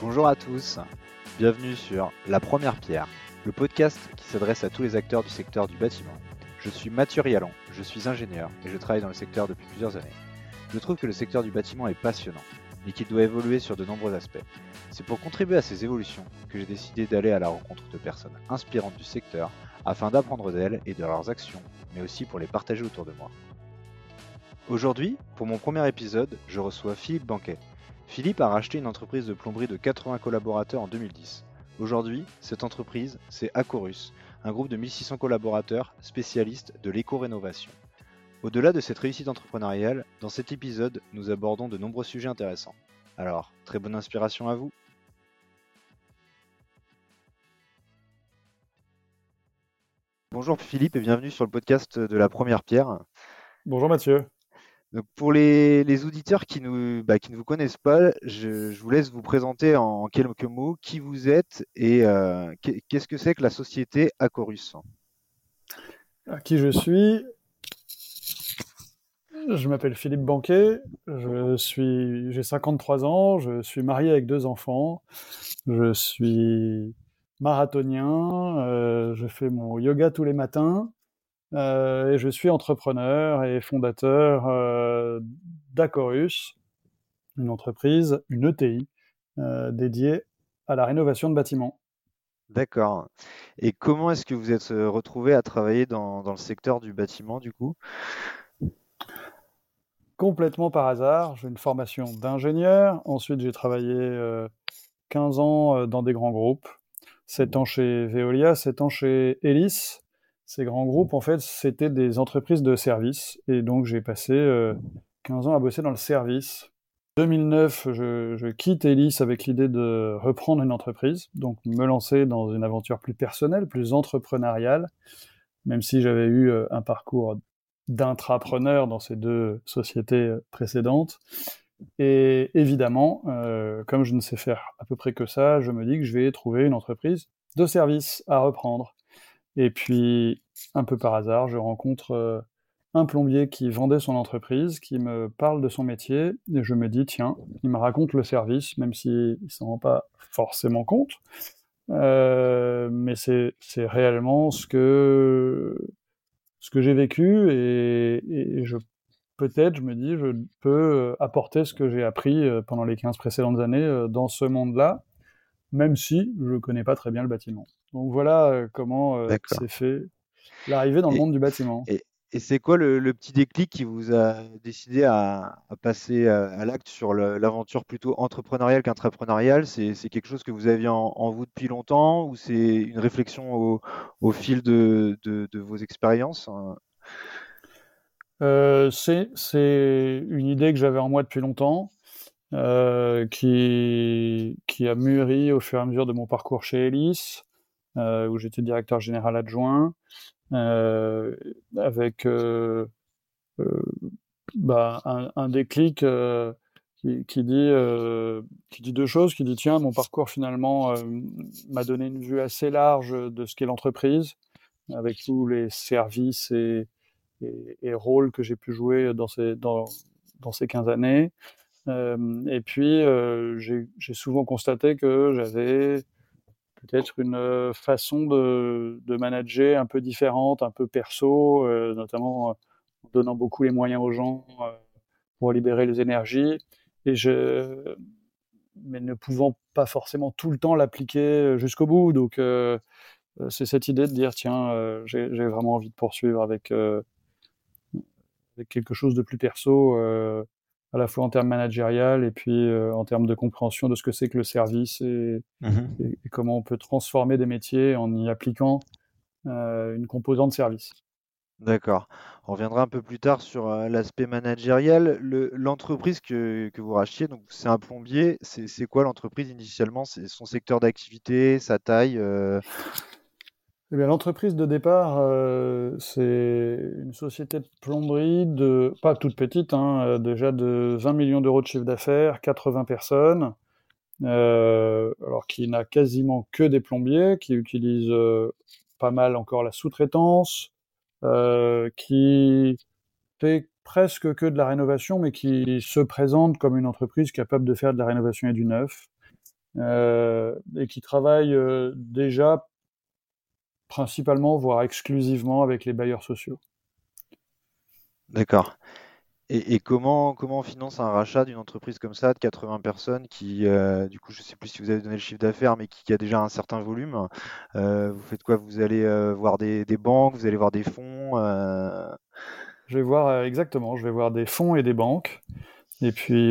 Bonjour à tous, bienvenue sur La Première Pierre, le podcast qui s'adresse à tous les acteurs du secteur du bâtiment. Je suis Mathieu Rialon, je suis ingénieur et je travaille dans le secteur depuis plusieurs années. Je trouve que le secteur du bâtiment est passionnant, mais qu'il doit évoluer sur de nombreux aspects. C'est pour contribuer à ces évolutions que j'ai décidé d'aller à la rencontre de personnes inspirantes du secteur afin d'apprendre d'elles et de leurs actions, mais aussi pour les partager autour de moi. Aujourd'hui, pour mon premier épisode, je reçois Philippe Banquet. Philippe a racheté une entreprise de plomberie de 80 collaborateurs en 2010. Aujourd'hui, cette entreprise, c'est Acorus, un groupe de 1600 collaborateurs spécialistes de l'éco-rénovation. Au-delà de cette réussite entrepreneuriale, dans cet épisode, nous abordons de nombreux sujets intéressants. Alors, très bonne inspiration à vous Bonjour Philippe et bienvenue sur le podcast de la Première Pierre. Bonjour Mathieu. Donc pour les, auditeurs bah, qui ne vous connaissent pas, je, vous laisse vous présenter en quelques mots qui vous êtes et euh, qu'est- qu'est-ce que c'est que la société Acorus? À qui je suis? Je m'appelle Philippe Banquet, j'ai 53 ans, je suis marié avec deux enfants, je suis marathonien, euh, je fais mon yoga tous les matins euh, et je suis entrepreneur et fondateur euh, d'Acorus, une entreprise, une ETI euh, dédiée à la rénovation de bâtiments. D'accord. Et comment est-ce que vous êtes retrouvé à travailler dans, dans le secteur du bâtiment du coup? complètement par hasard. J'ai une formation d'ingénieur. Ensuite, j'ai travaillé euh, 15 ans dans des grands groupes. 7 ans chez Veolia, 7 ans chez Elis. Ces grands groupes, en fait, c'était des entreprises de services. Et donc, j'ai passé euh, 15 ans à bosser dans le service. 2009, je, quitte Elis avec l'idée de reprendre une entreprise, donc me lancer dans une aventure plus personnelle, plus entrepreneuriale, même si j'avais eu euh, un parcours d'intrapreneur dans ces deux sociétés euh, précédentes. Et évidemment, euh, comme je ne sais faire à peu près que ça, je me dis que je vais trouver une entreprise de service à reprendre. Et puis, un peu par hasard, je rencontre euh, un plombier qui vendait son entreprise, qui me parle de son métier, et je me dis, tiens, il me raconte le service, même s'il ne s'en rend pas forcément compte. Euh, mais c'est réellement ce que ce que j'ai vécu et, et je peut-être je me dis je peux euh, apporter ce que j'ai appris pendant les 15 précédentes années dans ce monde-là même si je ne connais pas très bien le bâtiment. Donc voilà euh, comment euh, s'est fait l'arrivée dans le Et, monde du bâtiment. et, et c'est quoi le, le petit déclic qui vous a décidé à, à passer à, à l'acte sur l'aventure plutôt entrepreneuriale qu'intrapreneuriale? C'est, quelque chose que vous aviez en, en vous depuis longtemps ou c'est une réflexion au, au fil de, de, de vos expériences? Euh, c'est c'est une idée que j'avais en moi depuis longtemps, euh, qui, qui a mûri au fur et à mesure de mon parcours chez Elis, euh, où j'étais directeur général adjoint, euh, avec euh, bah, un, déclic qui, dit, deux choses, qui dit tiens, mon parcours finalement m'a donné une vue assez large de ce qu'est l'entreprise, avec tous les services et, rôles que j'ai pu jouer dans ces, dans, dans ces 15 années. Et puis, j'ai souvent constaté que j'avais peut-être une euh, façon de, manager un peu différente, un peu perso, euh, notamment euh, en donnant beaucoup les moyens aux gens pour libérer les énergies, et je, mais ne pouvant pas forcément tout le temps l'appliquer jusqu'au bout. Donc, c'est cette idée de dire, tiens, j'ai vraiment envie de poursuivre avec, quelque chose de plus perso, à la fois en termes managérial et puis euh, en termes de compréhension de ce que c'est que le service et, Mhm. et- et comment on peut transformer des métiers en y appliquant euh, une composante service. D'accord. On reviendra un peu plus tard sur euh, l'aspect managérial. Le- l'entreprise que, que vous rachetiez, donc c'est un plombier. C'est quoi l'entreprise initialement? C'est son secteur d'activité, sa taille? Eh l'entreprise de départ, euh, c'est une société de plomberie de, pas toute petite, hein, euh, déjà de 20 millions d'euros de chiffre d'affaires, 80 personnes, euh, alors qui n'a quasiment que des plombiers, qui utilise pas mal encore la sous-traitance, qui fait presque que de la rénovation, mais qui se présente comme une entreprise capable de faire de la rénovation et du neuf. et qui travaillent déjà principalement, voire exclusivement avec les bailleurs sociaux. D'accord. Et, comment, comment on finance un rachat d'une entreprise comme ça de 80 personnes qui, euh, du coup, je ne sais plus si vous avez donné le chiffre d'affaires, mais qui, a déjà un certain volume euh, Vous faites quoi? Vous allez euh, voir des, banques, vous allez voir des fonds Je vais voir, exactement, je vais voir des fonds et des banques. Et puis,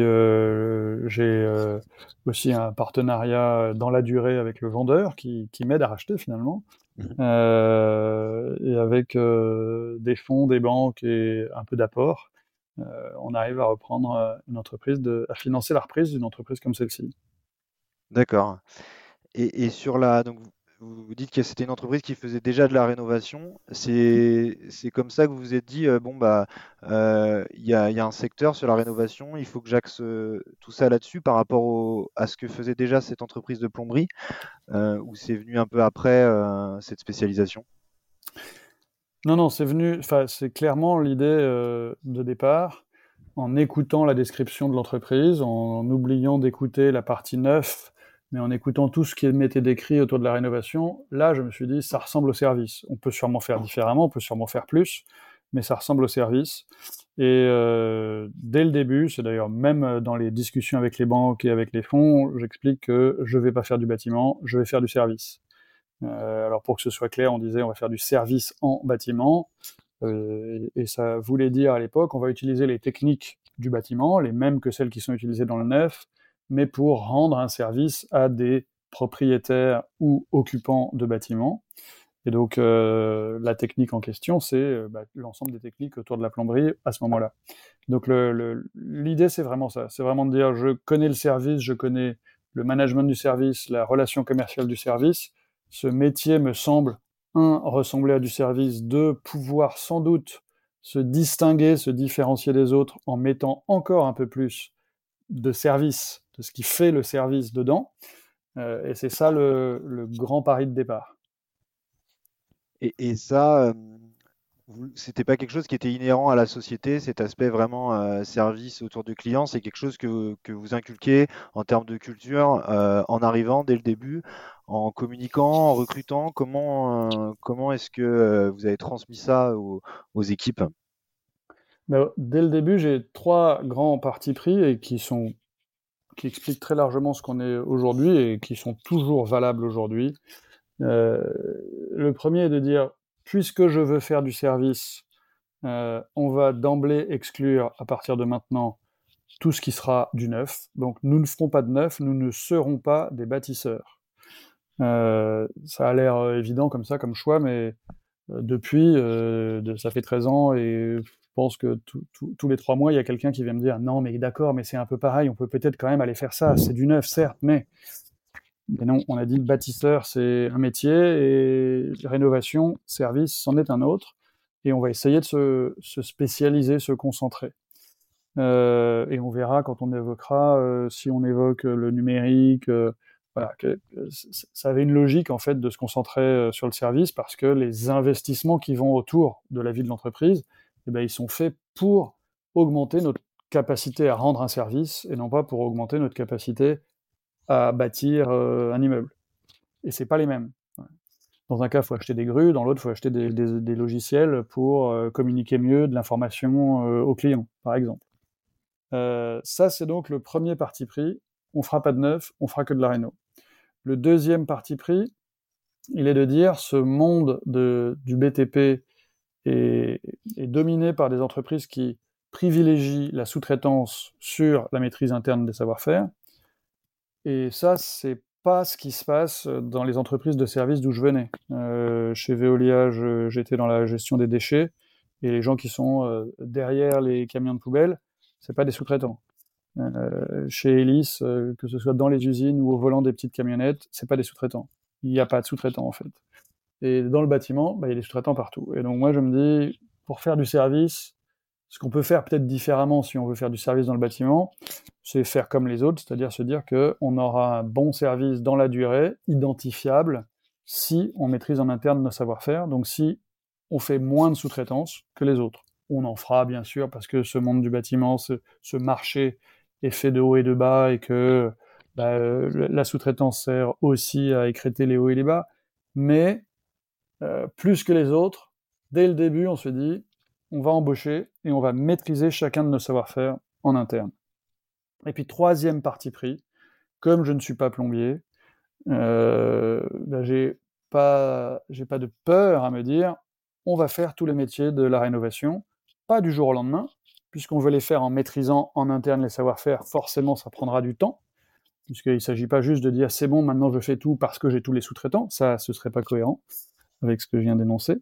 j'ai aussi un partenariat dans la durée avec le vendeur qui, qui m'aide à racheter finalement. Mmh. et avec des fonds, des banques et un peu d'apport. Euh, on arrive à reprendre euh, une entreprise, à financer la reprise d'une entreprise comme celle-ci. D'accord. Et, sur la, donc vous dites que c'était une entreprise qui faisait déjà de la rénovation. C'est comme ça que vous vous êtes dit, euh, bon, bah, il y, a, un secteur sur la rénovation, il faut que j'axe tout ça là-dessus par rapport à ce que faisait déjà cette entreprise de plomberie, ou c'est venu un peu après cette spécialisation? Non, non, c'est venu, c'est clairement l'idée euh, de départ, en écoutant la description de l'entreprise, en, oubliant d'écouter la partie neuf, mais en écoutant tout ce qui m'était décrit autour de la rénovation. Là, je me suis dit, ça ressemble au service. On peut sûrement faire différemment, on peut sûrement faire plus, mais ça ressemble au service. Et euh, dès le début, c'est d'ailleurs même dans les discussions avec les banques et avec les fonds, j'explique que je ne vais pas faire du bâtiment, je vais faire du service. Euh, alors pour que ce soit clair, on disait on va faire du service en bâtiment. Euh, et, ça voulait dire à l'époque on va utiliser les techniques du bâtiment, les mêmes que celles qui sont utilisées dans le neuf, mais pour rendre un service à des propriétaires ou occupants de bâtiments. Et donc euh, la technique en question, c'est bah, l'ensemble des techniques autour de la plomberie à ce moment-là. Donc l'idée, c'est vraiment ça. C'est vraiment de dire, je connais le service, je connais le management du service, la relation commerciale du service, ce métier me semble, un, ressembler à du service, deux, pouvoir sans doute se distinguer, se différencier des autres en mettant encore un peu plus de service, de ce qui fait le service dedans. Euh, et c'est ça le, grand pari de départ. Et, ça, euh, c'était pas quelque chose qui était inhérent à la société, cet aspect vraiment euh, service autour du client, c'est quelque chose que, vous inculquez en termes de culture euh, en arrivant dès le début, en communiquant, en recrutant? Comment, euh, comment est-ce que vous avez transmis ça aux, équipes? Ben, Dès le début, j'ai trois grands partis pris et qui sont qui expliquent très largement ce qu'on est aujourd'hui et qui sont toujours valables aujourd'hui. le premier est de dire puisque je veux faire du service, euh, on va d'emblée exclure à partir de maintenant tout ce qui sera du neuf. Donc nous ne ferons pas de neuf, nous ne serons pas des bâtisseurs. Euh, ça a l'air euh, évident comme ça, comme choix, mais depuis, ça fait 13 ans et pense que tous les trois mois, il y a quelqu'un qui vient me dire non, mais d'accord, mais c'est un peu pareil, on peut peut-être quand même aller faire ça, c'est du neuf, certes, mais non, on a dit bâtisseur, c'est un métier, et rénovation, service, c'en est un autre. Et on va essayer de se, spécialiser, se concentrer. Euh, et on verra quand on évoquera, euh, si on évoque le numérique, euh, voilà, ça avait une logique en fait de se concentrer sur le service parce que les investissements qui vont autour de la vie de l'entreprise, eh ben, ils sont faits pour augmenter notre capacité à rendre un service et non pas pour augmenter notre capacité à bâtir euh, un immeuble. Et c'est pas les mêmes. Dans un cas, il faut acheter des grues, dans l'autre, il faut acheter des, logiciels pour euh, communiquer mieux de l'information euh, aux clients, par exemple. ça, c'est donc le premier parti pris. On fera pas de neuf, on fera que de la réno. Le deuxième parti pris, il est de dire ce monde de, du BTP est, est, dominé par des entreprises qui privilégient la sous-traitance sur la maîtrise interne des savoir-faire et ça, c'est pas ce qui se passe dans les entreprises de services d'où je venais. Euh, chez Veolia, j'étais dans la gestion des déchets, et les gens qui sont euh, derrière les camions de poubelle, c'est pas des sous-traitants. Euh, chez Elis, que ce soit dans les usines ou au volant des petites camionnettes, c'est pas des sous-traitants. Il n'y a pas de sous-traitants en fait. Et dans le bâtiment, bah, il y a des sous-traitants partout. Et donc moi, je me dis, pour faire du service, ce qu'on peut faire peut-être différemment si on veut faire du service dans le bâtiment, c'est faire comme les autres, c'est-à-dire se dire qu'on aura un bon service dans la durée, identifiable, si on maîtrise en interne nos savoir-faire, donc si on fait moins de sous-traitance que les autres. On en fera bien sûr parce que ce monde du bâtiment, ce, marché est fait de haut et de bas et que bah, la sous-traitance sert aussi à écréter les hauts et les bas, mais plus que les autres, dès le début, on se dit, on va embaucher et on va maîtriser chacun de nos savoir-faire en interne. Et puis troisième parti pris, comme je ne suis pas plombier, euh, ben, j'ai pas j'ai pas de peur à me dire on va faire tous les métiers de la rénovation, pas du jour au lendemain, puisqu'on veut les faire en maîtrisant en interne les savoir-faire, forcément ça prendra du temps, puisqu'il ne s'agit pas juste de dire c'est bon, maintenant je fais tout parce que j'ai tous les sous-traitants, ça ce serait pas cohérent avec ce que je viens d'énoncer.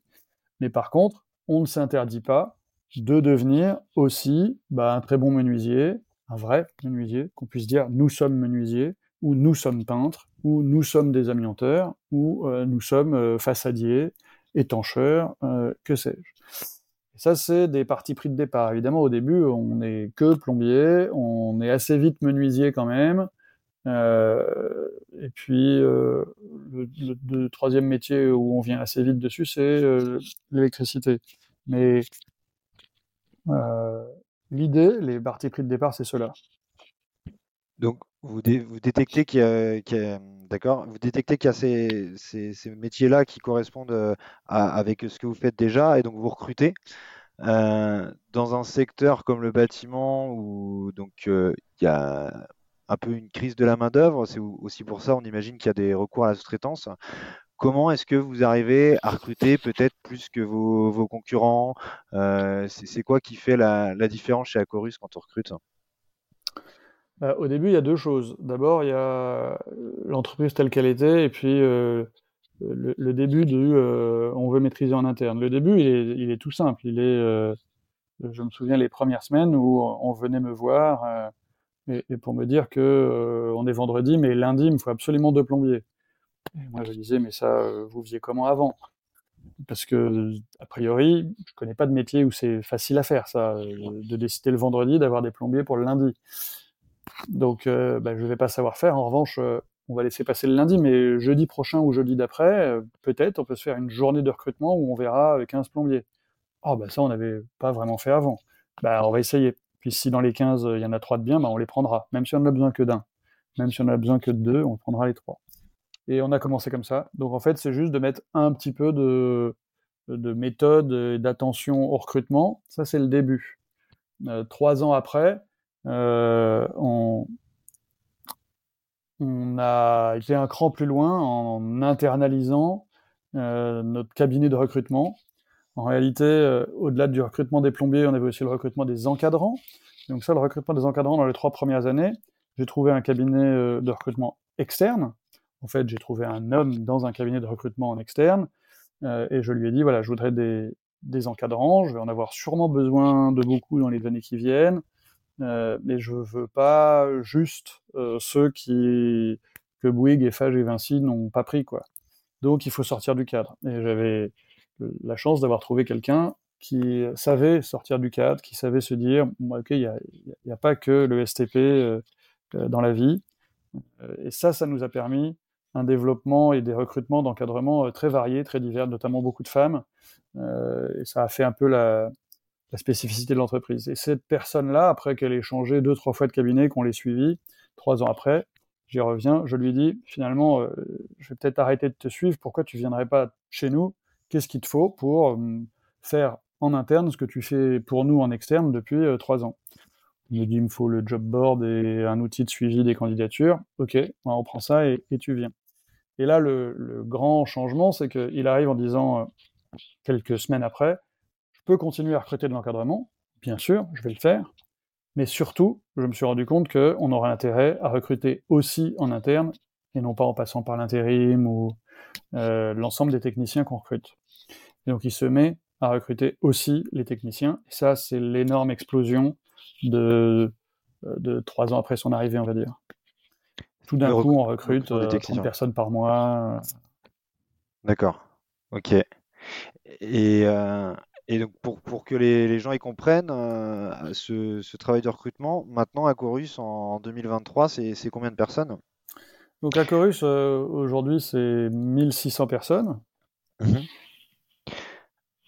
Mais par contre, on ne s'interdit pas de devenir aussi bah, un très bon menuisier, un vrai menuisier, qu'on puisse dire nous sommes menuisiers, ou nous sommes peintres, ou nous sommes des amianteurs, ou euh, nous sommes euh, façadiers, étancheurs, euh, que sais-je. Ça, c'est des parties pris de départ. Évidemment, au début, on n'est que plombier, on est assez vite menuisier quand même. Et puis, le, le, troisième métier où on vient assez vite dessus, c'est l'électricité. Mais l'idée, les parties pris de départ, c'est cela. Donc, vous, détectez qu'il y vous détectez qu'il y a ces, ces, métiers-là qui correspondent avec ce que vous faites déjà, et donc vous recrutez. dans un secteur comme le bâtiment où donc il y a un peu une crise de la main d'œuvre, c'est aussi pour ça on imagine qu'il y a des recours à la sous-traitance. Comment est-ce que vous arrivez à recruter peut-être plus que vos, concurrents? C'est quoi qui fait la, différence chez Acorus quand on recrute? Bah, au début, il y a deux choses. D'abord, il y a l'entreprise telle qu'elle était, et puis euh, le, début de euh, on veut maîtriser en interne. Le début, il est, tout simple. Il est, euh, je me souviens les premières semaines où on venait me voir et, pour me dire que on est vendredi, mais lundi, il me faut absolument deux plombiers. Et moi, je disais, mais ça, vous faisiez comment avant? Parce que a priori, je connais pas de métier où c'est facile à faire ça, de décider le vendredi d'avoir des plombiers pour le lundi. Donc, euh, bah, je ne vais pas savoir faire. En revanche, euh, on va laisser passer le lundi, mais jeudi prochain ou jeudi d'après, euh, peut-être, on peut se faire une journée de recrutement où on verra 15 plombiers. Oh, bah ça, on n'avait pas vraiment fait avant. Bah, on va essayer. Puis si dans les 15, il y en a 3 de bien, bah, on les prendra. Même si on n'a besoin que d'un. Même si on a besoin que de deux, on prendra les trois. Et on a commencé comme ça. Donc en fait, c'est juste de mettre un petit peu de, de méthode et d'attention au recrutement. Ça, c'est le début. trois ans après, euh, on, a été un cran plus loin en internalisant euh, notre cabinet de recrutement. En réalité, euh, au-delà du recrutement des plombiers, on avait aussi le recrutement des encadrants. Donc ça, le recrutement des encadrants dans les trois premières années, j'ai trouvé un cabinet de recrutement externe. En fait, j'ai trouvé un homme dans un cabinet de recrutement en externe et je lui ai dit voilà, je voudrais des, des encadrants, je vais en avoir sûrement besoin de beaucoup dans les années qui viennent. Euh, mais je veux pas juste euh, ceux qui que Bouygues, Eiffage et Vinci n'ont pas pris quoi. Donc il faut sortir du cadre. Et j'avais la chance d'avoir trouvé quelqu'un qui savait sortir du cadre, qui savait se dire ok, il n'y a, pas que le STP euh, dans la vie. Et ça, ça nous a permis un développement et des recrutements d'encadrement très variés, très divers, notamment beaucoup de femmes. et ça a fait un peu la, spécificité de l'entreprise. Et cette personne-là, après qu'elle ait changé deux, trois fois de cabinet, qu'on l'ait suivi, trois ans après, j'y reviens, je lui dis, finalement, euh, je vais peut-être arrêter de te suivre, pourquoi tu viendrais pas chez nous? Qu'est-ce qu'il te faut pour euh, faire en interne ce que tu fais pour nous en externe depuis euh, trois ans Il me dit, il me faut le job board et un outil de suivi des candidatures. Ok, on prend ça et, tu viens. Et là, le, grand changement, c'est qu'il arrive en disant, quelques semaines après, peux continuer à recruter de l'encadrement, bien sûr, je vais le faire, mais surtout, je me suis rendu compte qu'on aurait intérêt à recruter aussi en interne, et non pas en passant par l'intérim ou euh, l'ensemble des techniciens qu'on recrute. Et donc il se met à recruter aussi les techniciens, et ça c'est l'énorme explosion de, de trois ans après son arrivée, on va dire. Tout d'un coup, on recrute 30 euh, personnes par mois. D'accord. Ok. Et, euh, et donc, pour, pour que les, les, gens y comprennent, euh, ce, ce, travail de recrutement, maintenant, à Chorus, en 2023, c'est combien de personnes? Donc, à Chorus, euh, aujourd'hui, c'est 1600 personnes. Mmh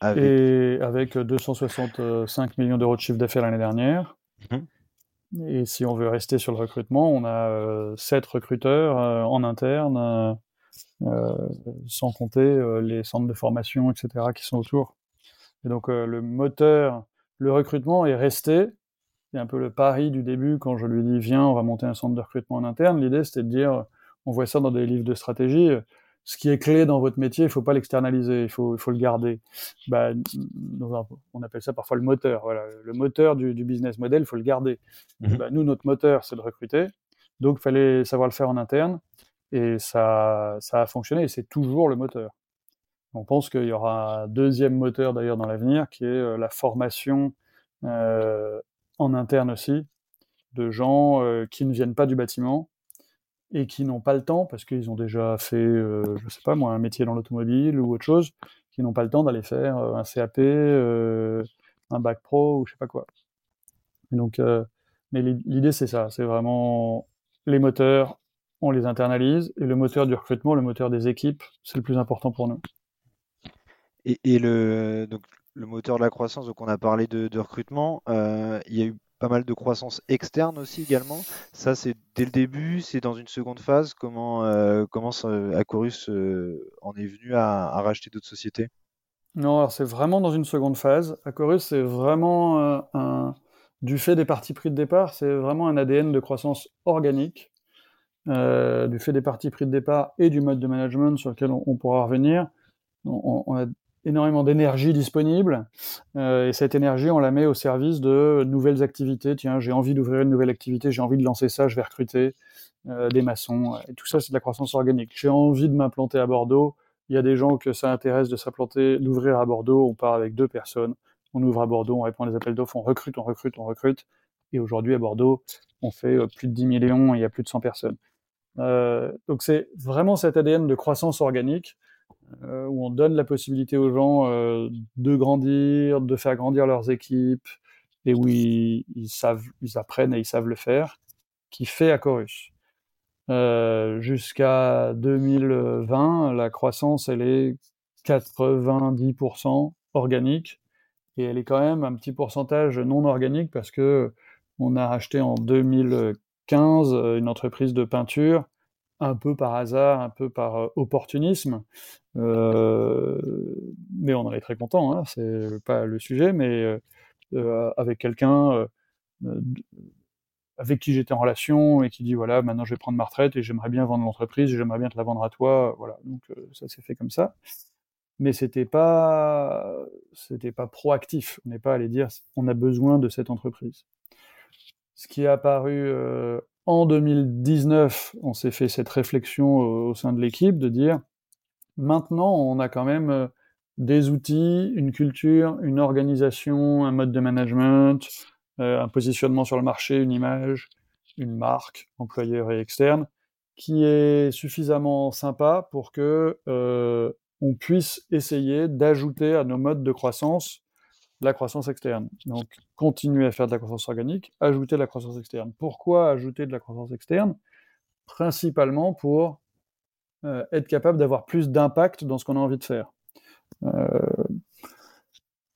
avec... Et avec 265 millions d'euros de chiffre d'affaires l'année dernière. Mmh Et si on veut rester sur le recrutement, on a sept recruteurs en interne, sans compter les centres de formation, etc., qui sont autour. Et donc le moteur, le recrutement est resté. C'est un peu le pari du début quand je lui dis viens, on va monter un centre de recrutement en interne. L'idée c'était de dire, on voit ça dans des livres de stratégie ce qui est clé dans votre métier, il faut pas l'externaliser, il faut, il faut le garder. Bah, on appelle ça parfois le moteur. Voilà. Le moteur du, business model, il faut le garder. Mhm. Bah, nous, notre moteur, c'est de recruter. Donc, il fallait savoir le faire en interne. Et ça, ça a fonctionné et c'est toujours le moteur. On pense qu'il y aura un deuxième moteur d'ailleurs dans l'avenir qui est euh, la formation euh, en interne aussi de gens euh, qui ne viennent pas du bâtiment, et qui n'ont pas le temps parce qu'ils ont déjà fait, euh, je sais pas moi, un métier dans l'automobile ou autre chose, qui n'ont pas le temps d'aller faire euh, un CAP, euh, un bac pro ou je sais pas quoi. donc, mais l'idée c'est ça, c'est vraiment les moteurs, on les internalise et le moteur du recrutement, le moteur des équipes, c'est le plus important pour nous. Et, le donc le moteur de la croissance, donc on a parlé de recrutement, il y a eu pas mal de croissance externe aussi également. Ça, c'est dès le début, c'est dans une seconde phase. Comment, euh, comment Acorus euh, en est venu à, racheter d'autres sociétés? Non, alors c'est vraiment dans une seconde phase. Acorus, c'est vraiment euh, du fait des parties pris de départ, c'est vraiment un ADN de croissance organique. du fait des parties pris de départ et du mode de management sur lequel on, pourra revenir, on, a énormément d'énergie disponible euh, et cette énergie on la met au service de nouvelles activités. Tiens, j'ai envie d'ouvrir une nouvelle activité, j'ai envie de lancer ça, je vais recruter euh, des maçons. Et tout ça, c'est de la croissance organique. J'ai envie de m'implanter à Bordeaux. Il y a des gens que ça intéresse de s'implanter, d'ouvrir à Bordeaux. On part avec deux personnes, on ouvre à Bordeaux, on répond à des appels d'offres, on recrute, on recrute, on recrute. Et aujourd'hui à Bordeaux, on fait euh, plus de 10 millions et il y a plus de 100 personnes. Donc c'est vraiment cet ADN de croissance organique où on donne la possibilité aux gens euh, de grandir, de faire grandir leurs équipes, et où ils, savent, ils apprennent et ils savent le faire, qui fait Acorus. Euh, Jusqu'à 2020, la croissance, elle est 90% organique, et elle est quand même un petit pourcentage non organique parce que on a acheté en 2015 une entreprise de peinture un peu par hasard, un peu par euh, opportunisme. Euh, mais on en est très content, hein, c'est pas le sujet, mais euh, avec quelqu'un avec qui j'étais en relation et qui dit voilà, maintenant je vais prendre ma retraite et j'aimerais bien vendre l'entreprise, j'aimerais bien te la vendre à toi, voilà. Donc ça s'est fait comme ça. Mais c'était pas c'était pas proactif. On n'est pas allé dire on a besoin de cette entreprise. Ce qui est apparu en 2019, on s'est fait cette réflexion au, sein de l'équipe de dire maintenant, on a quand même euh, des outils, une culture, une organisation, un mode de management, euh, un positionnement sur le marché, une image, une marque, employeur et externe, qui est suffisamment sympa pour que euh, on puisse essayer d'ajouter à nos modes de croissance la croissance externe. Continuer à faire de la croissance organique, ajouter de la croissance externe. Pourquoi ajouter de la croissance externe? Principalement pour euh, être capable d'avoir plus d'impact dans ce qu'on a envie de faire. Euh,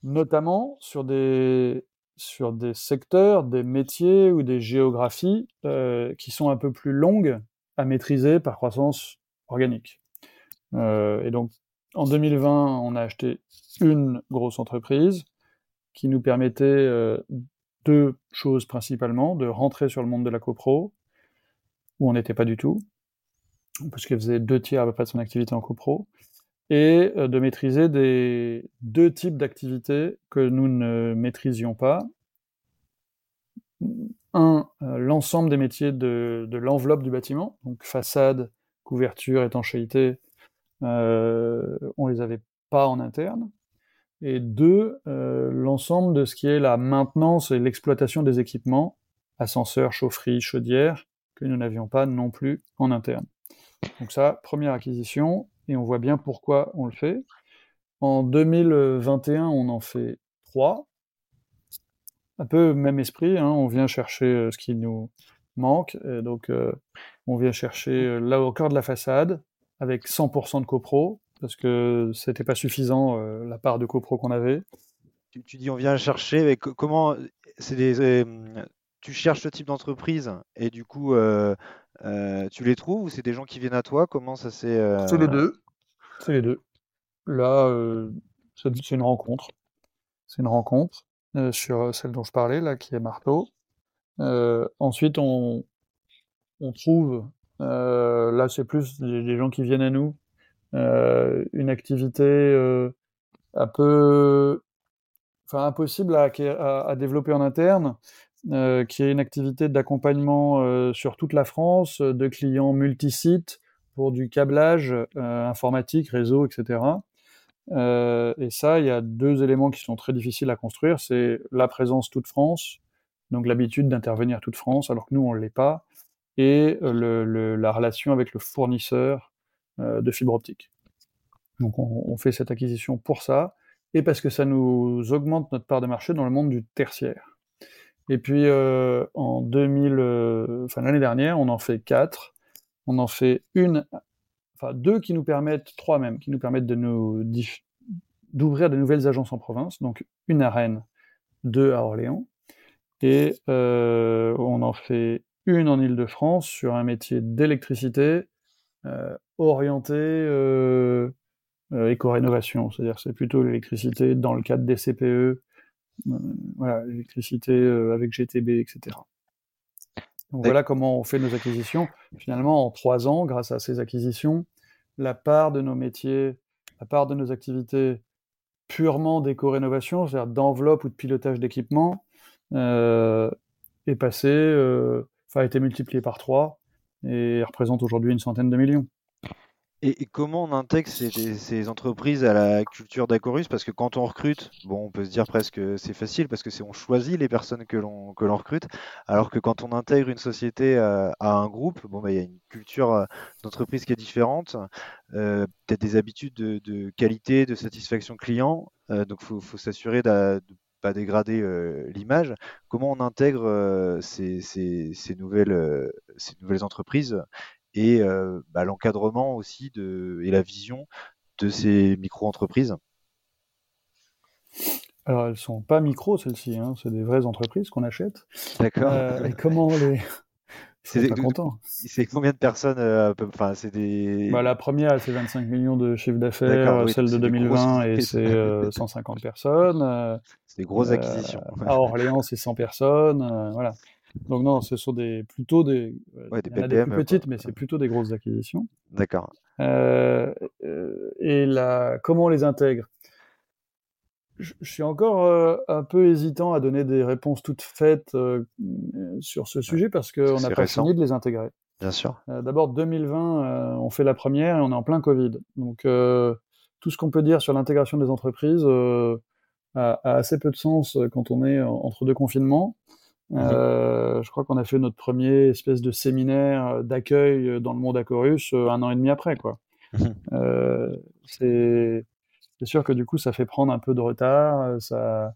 notamment sur des, sur des secteurs, des métiers ou des géographies euh, qui sont un peu plus longues à maîtriser par croissance organique. et donc, en 2020, on a acheté une grosse entreprise qui nous permettait euh, deux choses principalement, de rentrer sur le monde de la copro, où on n'était pas du tout, parce qu'elle faisait deux tiers à peu près de son activité en copro, et euh, de maîtriser des deux types d'activités que nous ne maîtrisions pas. Un, euh, l'ensemble des métiers de, de l'enveloppe du bâtiment, donc façade, couverture, étanchéité, euh, on les avait pas en interne et deux, euh, l'ensemble de ce qui est la maintenance et l'exploitation des équipements, ascenseurs, chaufferies, chaudières, que nous n'avions pas non plus en interne. Donc ça, première acquisition, et on voit bien pourquoi on le fait. En 2021, on en fait trois. Un peu même esprit, hein, on vient chercher euh, ce qui nous manque, donc euh, on vient chercher là encore de la façade, avec 100% de copro, parce que c'était pas suffisant euh, la part de copro qu'on avait. Tu, dis on vient chercher, mais comment c'est des, euh, tu cherches ce type d'entreprise et du coup, tu les trouves ou c'est des gens qui viennent à toi? Comment ça s'est. C'est les deux. C'est les deux. Là, c'est une rencontre. C'est une rencontre sur celle dont je parlais, là, qui est Marteau. ensuite, on, on trouve, là, c'est plus des, gens qui viennent à nous, une activité un peu enfin impossible à, développer en interne, euh, qui est une activité d'accompagnement euh, sur toute la France de clients multisites pour du câblage euh, informatique, réseau, etc. et ça, il y a deux éléments qui sont très difficiles à construire. C'est la présence toute France, donc l'habitude d'intervenir toute France, alors que nous, on ne l'est pas, et la relation avec le fournisseur de fibre optique. Donc on, fait cette acquisition pour ça et parce que ça nous augmente notre part de marché dans le monde du tertiaire. Et puis euh, en 2000, euh, enfin l'année dernière, on en fait quatre. On en fait une, enfin deux qui nous permettent, trois même, qui nous permettent de nous d'ouvrir de nouvelles agences en province. Donc une à Rennes, deux à Orléans, et euh, on en fait une en Île-de-France sur un métier d'électricité euh, orienté euh, euh, éco-rénovation, c'est-à-dire c'est plutôt l'électricité dans le cadre des CPE, euh, voilà, l'électricité euh, avec GTB, etc. Donc voilà comment on fait nos acquisitions. Finalement, en trois ans, grâce à ces acquisitions, la part de nos métiers, la part de nos activités purement d'éco-rénovation, c'est-à-dire d'enveloppe ou de pilotage d'équipement, euh, est passée, euh, enfin a été multipliée par trois et représente aujourd'hui une centaine de millions. Et, comment on intègre ces, entreprises à la culture d'Acorus? Parce que quand on recrute, bon, on peut se dire presque c'est facile parce que c'est on choisit les personnes que l'on que l'on recrute, alors que quand on intègre une société euh, à, un groupe, bon, bah, il y a une culture euh, d'entreprise qui est différente, euh, peut-être des habitudes de, qualité, de satisfaction client, donc il faut, s'assurer de pas dégrader l'image. Comment on intègre ces, ces, nouvelles, ces nouvelles entreprises et bah, l'encadrement aussi de, et la vision de ces micro-entreprises? Alors, elles sont pas micro, celles-ci, hein, c'est des vraies entreprises qu'on achète. D'accord. et comment on les. C'est content. C'est combien de personnes Enfin, c'est des. Bah, la première, c'est 25 millions de chiffre d'affaires, celle de 2020, et c'est 150 personnes. C'est des grosses acquisitions. à Orléans, c'est 100 personnes. voilà. Donc non, ce sont des, plutôt des, ouais, des, plus petites, mais c'est plutôt des grosses acquisitions. D'accord. Euh, euh, et la, comment on les intègre? Je, suis encore euh, un peu hésitant à donner des réponses toutes faites sur ce sujet parce qu'on n'a pas fini de les intégrer. Bien sûr. D'abord, 2020, on fait la première et on est en plein Covid. Donc, tout ce qu'on peut dire sur l'intégration des entreprises a, a, assez peu de sens quand on est entre deux confinements. Mhm. Euh, je crois qu'on a fait notre premier espèce de séminaire euh, d'accueil euh, dans le monde Acorus un an et demi après, quoi. Mhm. c'est sûr que du coup, ça fait prendre un peu de retard. Ça...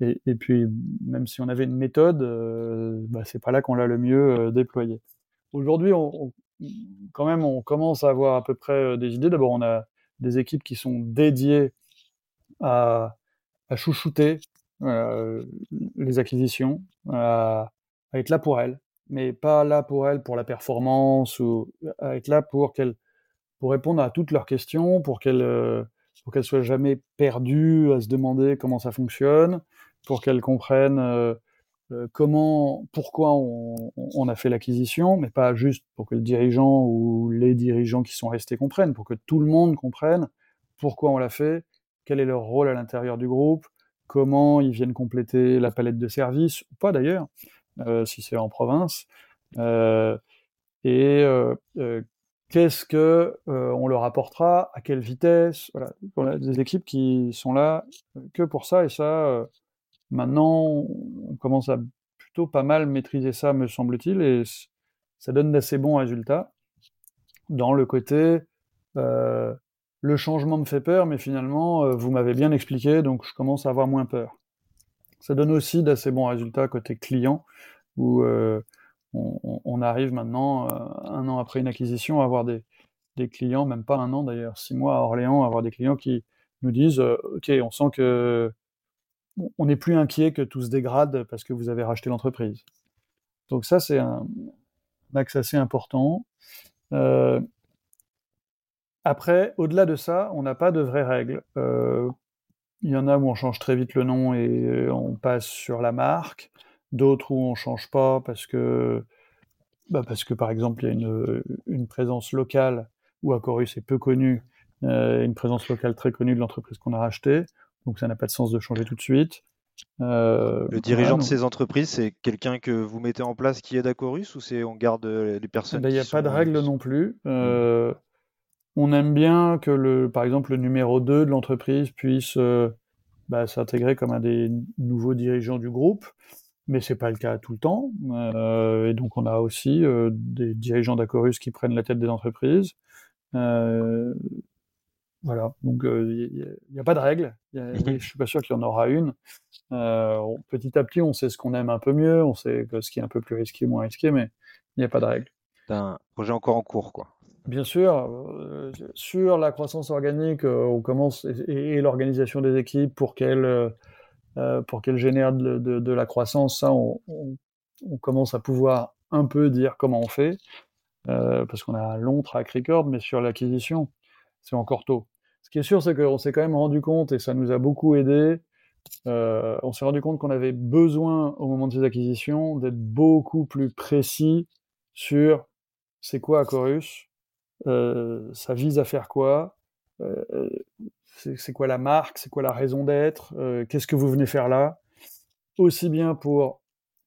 Et, et puis, même si on avait une méthode, bah, c'est pas là qu'on l'a le mieux déployé. Aujourd'hui, on, quand même, on commence à avoir à peu près des idées. D'abord, on a des équipes qui sont dédiées à, à chouchouter euh, les acquisitions, à, être là pour elles, mais pas là pour elles pour la performance ou à être là pour qu'elles pour répondre à toutes leurs questions, pour qu'elles euh, pour qu'elles soient jamais perdues à se demander comment ça fonctionne, pour qu'elles comprennent euh, comment, pourquoi on, on a fait l'acquisition, mais pas juste pour que le dirigeant ou les dirigeants qui sont restés comprennent, pour que tout le monde comprenne pourquoi on l'a fait, quel est leur rôle à l'intérieur du groupe, comment ils viennent compléter la palette de services, ou pas d'ailleurs, euh, si c'est en province, euh, et euh, qu'est-ce que on leur apportera, à quelle vitesse. Voilà, on a des équipes qui sont là que pour ça, et ça, maintenant, on commence à plutôt pas mal maîtriser ça, me semble-t-il, et ça donne d'assez bons résultats dans le côté le changement me fait peur, mais finalement, euh, vous m'avez bien expliqué, donc je commence à avoir moins peur. Ça donne aussi d'assez bons résultats côté client, où euh, on, arrive maintenant, euh, un an après une acquisition, à avoir des, clients, même pas un an d'ailleurs, six mois à Orléans, à avoir des clients qui nous disent, OK, on sent que on n'est plus inquiet que tout se dégrade parce que vous avez racheté l'entreprise. Donc ça, c'est un, axe assez important. Euh, après, au-delà de ça, on n'a pas de vraies règles. Euh, il y en a où on change très vite le nom et on passe sur la marque. D'autres où on change pas parce que, bah parce que par exemple, il y a une, une présence locale où Acorus est peu connu, euh, une présence locale très connue de l'entreprise qu'on a rachetée. Donc ça n'a pas de sens de changer tout de suite. Euh, le dirigeant de ces entreprises, c'est quelqu'un que vous mettez en place qui est d'Acorus ou c'est on garde les personnes eh ben, Il n'y a pas de règle non plus. Euh, on aime bien que, le, par exemple, le numéro 2 de l'entreprise puisse euh, bah, s'intégrer comme un des nouveaux dirigeants du groupe, mais c'est pas le cas tout le temps. Euh, et donc, on a aussi euh, des dirigeants d'Acorus qui prennent la tête des entreprises. voilà, donc il n'y a, pas de règle. je suis pas sûr qu'il y en aura une. petit à petit, on sait ce qu'on aime un peu mieux, on sait ce qui est un peu plus risqué, moins risqué, mais il n'y a pas de règle. C'est un projet encore en cours, quoi. Bien sûr, euh, sur la croissance organique, euh, on commence et, l'organisation des équipes pour qu'elles euh, pour qu'elles génèrent de, la croissance, ça, on, commence à pouvoir un peu dire comment on fait, parce qu'on a un long track record, mais sur l'acquisition, c'est encore tôt. Ce qui est sûr, c'est qu'on s'est quand même rendu compte, et ça nous a beaucoup aidé, on s'est rendu compte qu'on avait besoin, au moment de ces acquisitions, d'être beaucoup plus précis sur c'est quoi euh, ça vise à faire quoi? Euh, C'est quoi la marque? C'est quoi la raison d'être? Euh, Qu'est-ce que vous venez faire là? Aussi bien pour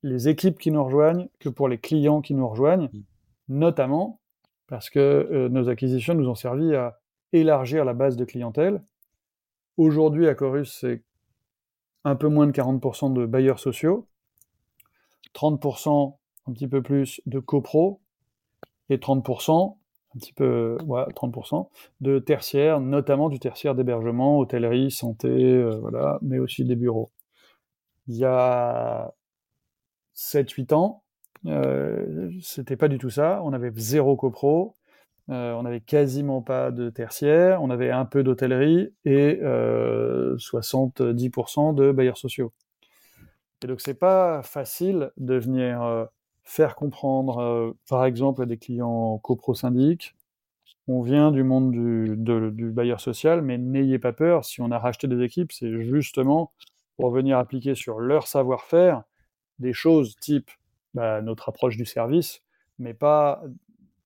les équipes qui nous rejoignent que pour les clients qui nous rejoignent, mmh. notamment parce que nos acquisitions nous ont servi à élargir la base de clientèle. Aujourd'hui, à Chorus, c'est un peu moins de 40% de bailleurs sociaux, 30%, un petit peu plus, de copro, et 30% un petit peu, ouais, 30%, de tertiaire, notamment du tertiaire d'hébergement, hôtellerie, santé, euh, voilà, mais aussi des bureaux. Il y a 7-8 ans, euh, c'était pas du tout ça. On avait zéro copro, euh, on avait quasiment pas de tertiaire, on avait un peu d'hôtellerie et 70% de bailleurs sociaux. Et donc c'est pas facile de venir faire comprendre, euh, par exemple, à des clients copro-syndics, on vient du monde du, bailleur social, mais n'ayez pas peur, si on a racheté des équipes, c'est justement pour venir appliquer sur leur savoir-faire des choses type bah, notre approche du service, mais pas,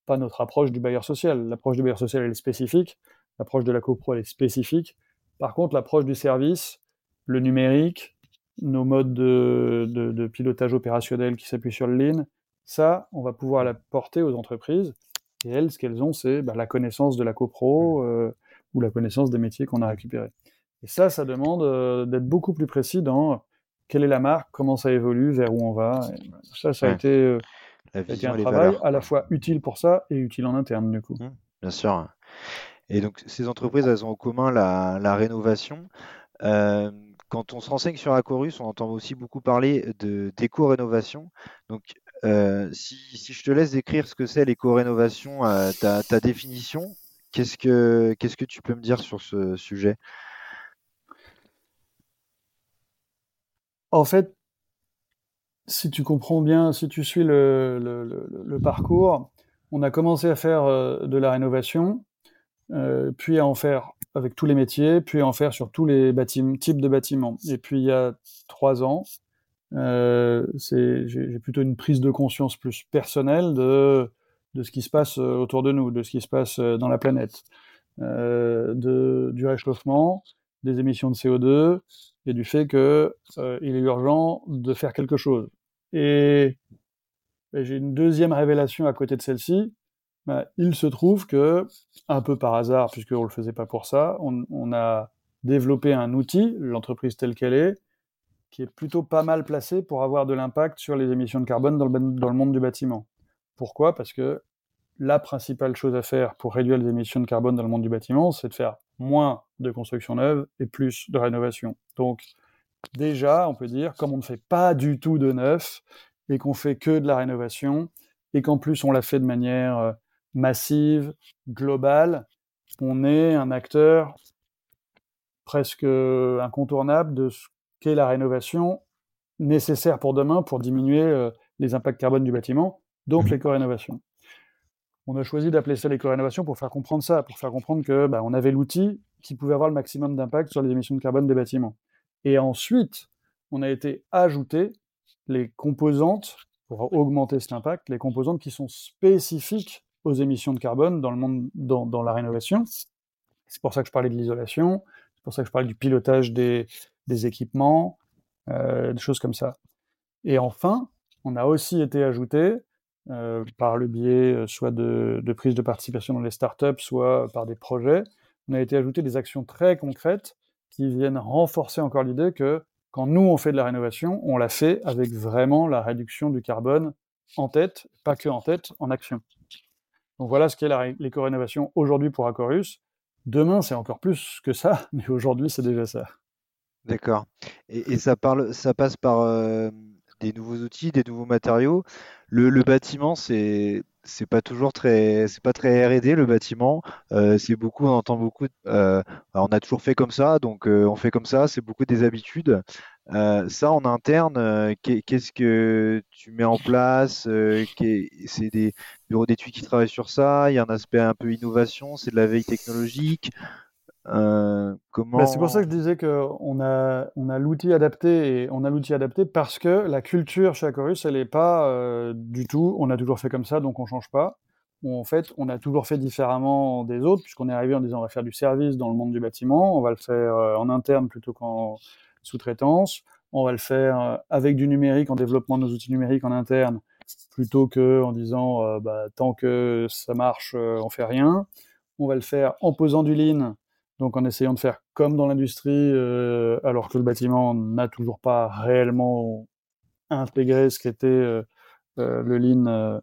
notre approche du bailleur social. L'approche du bailleur social, est spécifique, l'approche de la copro, elle est spécifique. Par contre, l'approche du service, le numérique, nos modes de, pilotage opérationnel qui s'appuient sur le lean, ça, on va pouvoir la porter aux entreprises. Et elles, ce qu'elles ont, c'est bah, la connaissance de la copro euh, ou la connaissance des métiers qu'on a récupérés. Et ça, ça demande euh, d'être beaucoup plus précis dans quelle est la marque, comment ça évolue, vers où on va. ça, ça a été, euh, un travail à la fois utile pour ça et utile en interne, du coup. Mmh, bien sûr. Et donc, ces entreprises, elles ont en commun la, la rénovation. Quand on se renseigne sur Acorus, on entend aussi beaucoup parler de d'éco-rénovation. Donc, euh, si, je te laisse décrire ce que c'est l'éco-rénovation, euh, ta, définition, qu'est-ce que qu'est-ce que tu peux me dire sur ce sujet? En fait, si tu comprends bien, si tu suis le, parcours, on a commencé à faire euh, de la rénovation, puis à en faire avec tous les métiers, puis en faire sur tous les types de bâtiments. Et puis il y a trois ans, euh, j'ai plutôt une prise de conscience plus personnelle de, de ce qui se passe euh, autour de nous, de ce qui se passe euh, dans la planète, de, du réchauffement, des émissions de CO2 et du fait que euh, est urgent de faire quelque chose. Et j'ai une deuxième révélation à côté de celle-ci, bah, il se trouve que, un peu par hasard, puisqu'on ne le faisait pas pour ça, on, a développé un outil, l'entreprise telle qu'elle est, qui est plutôt pas mal placé pour avoir de l'impact sur les émissions de carbone dans le, dans le monde du bâtiment. Pourquoi? Parce que la principale chose à faire pour réduire les émissions de carbone dans le monde du bâtiment, c'est de faire moins de construction neuve et plus de rénovation. Donc, déjà, on peut dire, comme on ne fait pas du tout de neuf et qu'on fait que de la rénovation, et qu'en plus on l'a fait de manière euh, massive, globale, on est un acteur presque incontournable de ce qu'est la rénovation nécessaire pour demain pour diminuer euh, les impacts carbone du bâtiment, donc Mhm. l'éco-rénovation. On a choisi d'appeler ça l'éco-rénovation pour faire comprendre ça, pour faire comprendre que bah, on avait l'outil qui pouvait avoir le maximum d'impact sur les émissions de carbone des bâtiments. Et ensuite, on a été ajouter les composantes pour augmenter cet impact, les composantes qui sont spécifiques aux émissions de carbone dans le monde, dans, la rénovation. C'est pour ça que je parlais de l'isolation, c'est pour ça que je parlais du pilotage des, des équipements, euh, des choses comme ça. Et enfin, on a aussi été ajouté euh, par le biais euh, soit de, de, prise de participation dans les startups, soit par des projets, on a été ajouté des actions très concrètes qui viennent renforcer encore l'idée que quand nous on fait de la rénovation, on la fait avec vraiment la réduction du carbone en tête, pas que en tête, en action. Donc voilà ce qu'est l'éco-rénovation aujourd'hui pour Acorus. Demain, c'est encore plus que ça, mais aujourd'hui, c'est déjà ça. D'accord. Et, ça, passe par euh, des nouveaux outils, des nouveaux matériaux. Le, bâtiment, c'est c'est pas toujours très R&D le bâtiment euh, c'est beaucoup on entend beaucoup euh, on a toujours fait comme ça donc on fait comme ça c'est beaucoup des habitudes euh, ça en interne euh, qu'est-ce que tu mets en place c'est des bureaux d'études qui travaillent sur ça il y a un aspect un peu innovation c'est de la veille technologique euh, comment... Bah, c'est pour ça que je disais qu'on a, on a l'outil adapté et on a l'outil adapté parce que la culture chez Acorus, elle n'est pas euh, du tout, on a toujours fait comme ça, donc on change pas. En fait, on a toujours fait différemment des autres, puisqu'on est arrivé en disant on va faire du service dans le monde du bâtiment, on va le faire euh, en interne plutôt qu'en sous-traitance, on va le faire avec du numérique, en développement de nos outils numériques en interne, plutôt que en disant bah, tant que ça marche, on fait rien. On va le faire en posant du lean, donc en essayant de faire comme dans l'industrie, euh, alors que le bâtiment n'a toujours pas réellement intégré ce qu'était euh, euh, le lean euh,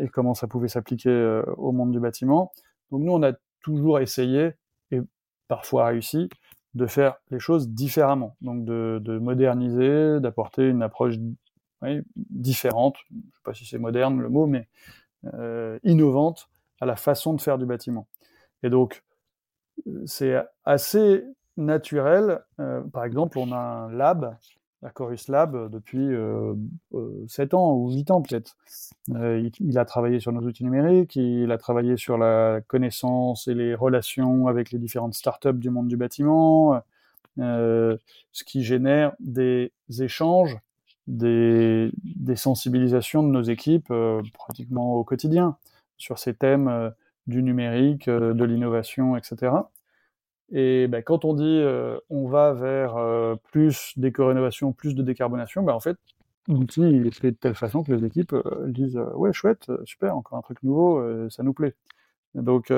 et comment ça pouvait s'appliquer euh, au monde du bâtiment. Donc nous, on a toujours essayé, et parfois réussi, de faire les choses différemment. Donc de, de moderniser, d'apporter une approche différente, je ne sais pas si c'est moderne le mot, mais innovante à la façon de faire du bâtiment. Et donc, c'est assez naturel. Euh, par exemple, on a un lab, la Chorus Lab, depuis euh, euh, 7 ans ou 8 ans peut-être. Euh, il, a travaillé sur nos outils numériques, il a travaillé sur la connaissance et les relations avec les différentes startups du monde du bâtiment, euh, ce qui génère des échanges, des, sensibilisations de nos équipes euh, pratiquement au quotidien sur ces thèmes du numérique, de l'innovation, etc. Et ben, quand on dit euh, on va vers euh, plus d'éco-rénovation, plus de décarbonation, ben, en fait, l'outil est fait de telle façon que les équipes euh, disent ouais chouette, super, encore un truc nouveau, ça nous plaît. Donc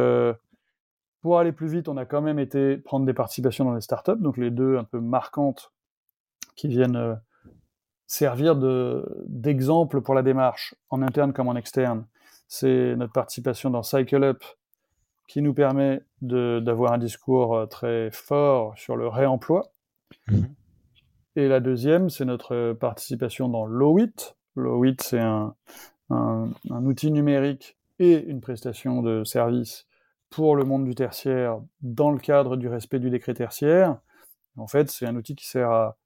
pour aller plus vite, on a quand même été prendre des participations dans les startups, donc les deux un peu marquantes qui viennent servir d'exemple pour la démarche en interne comme en externe. C'est notre participation dans Cycle Up, qui nous permet d'avoir un discours euh, très fort sur le réemploi. Mmh. Et la deuxième, c'est notre participation dans Lowit. Lowit, c'est un, un, un, outil numérique et une prestation de service pour le monde du tertiaire dans le cadre du respect du décret tertiaire. En fait, c'est un outil qui sert à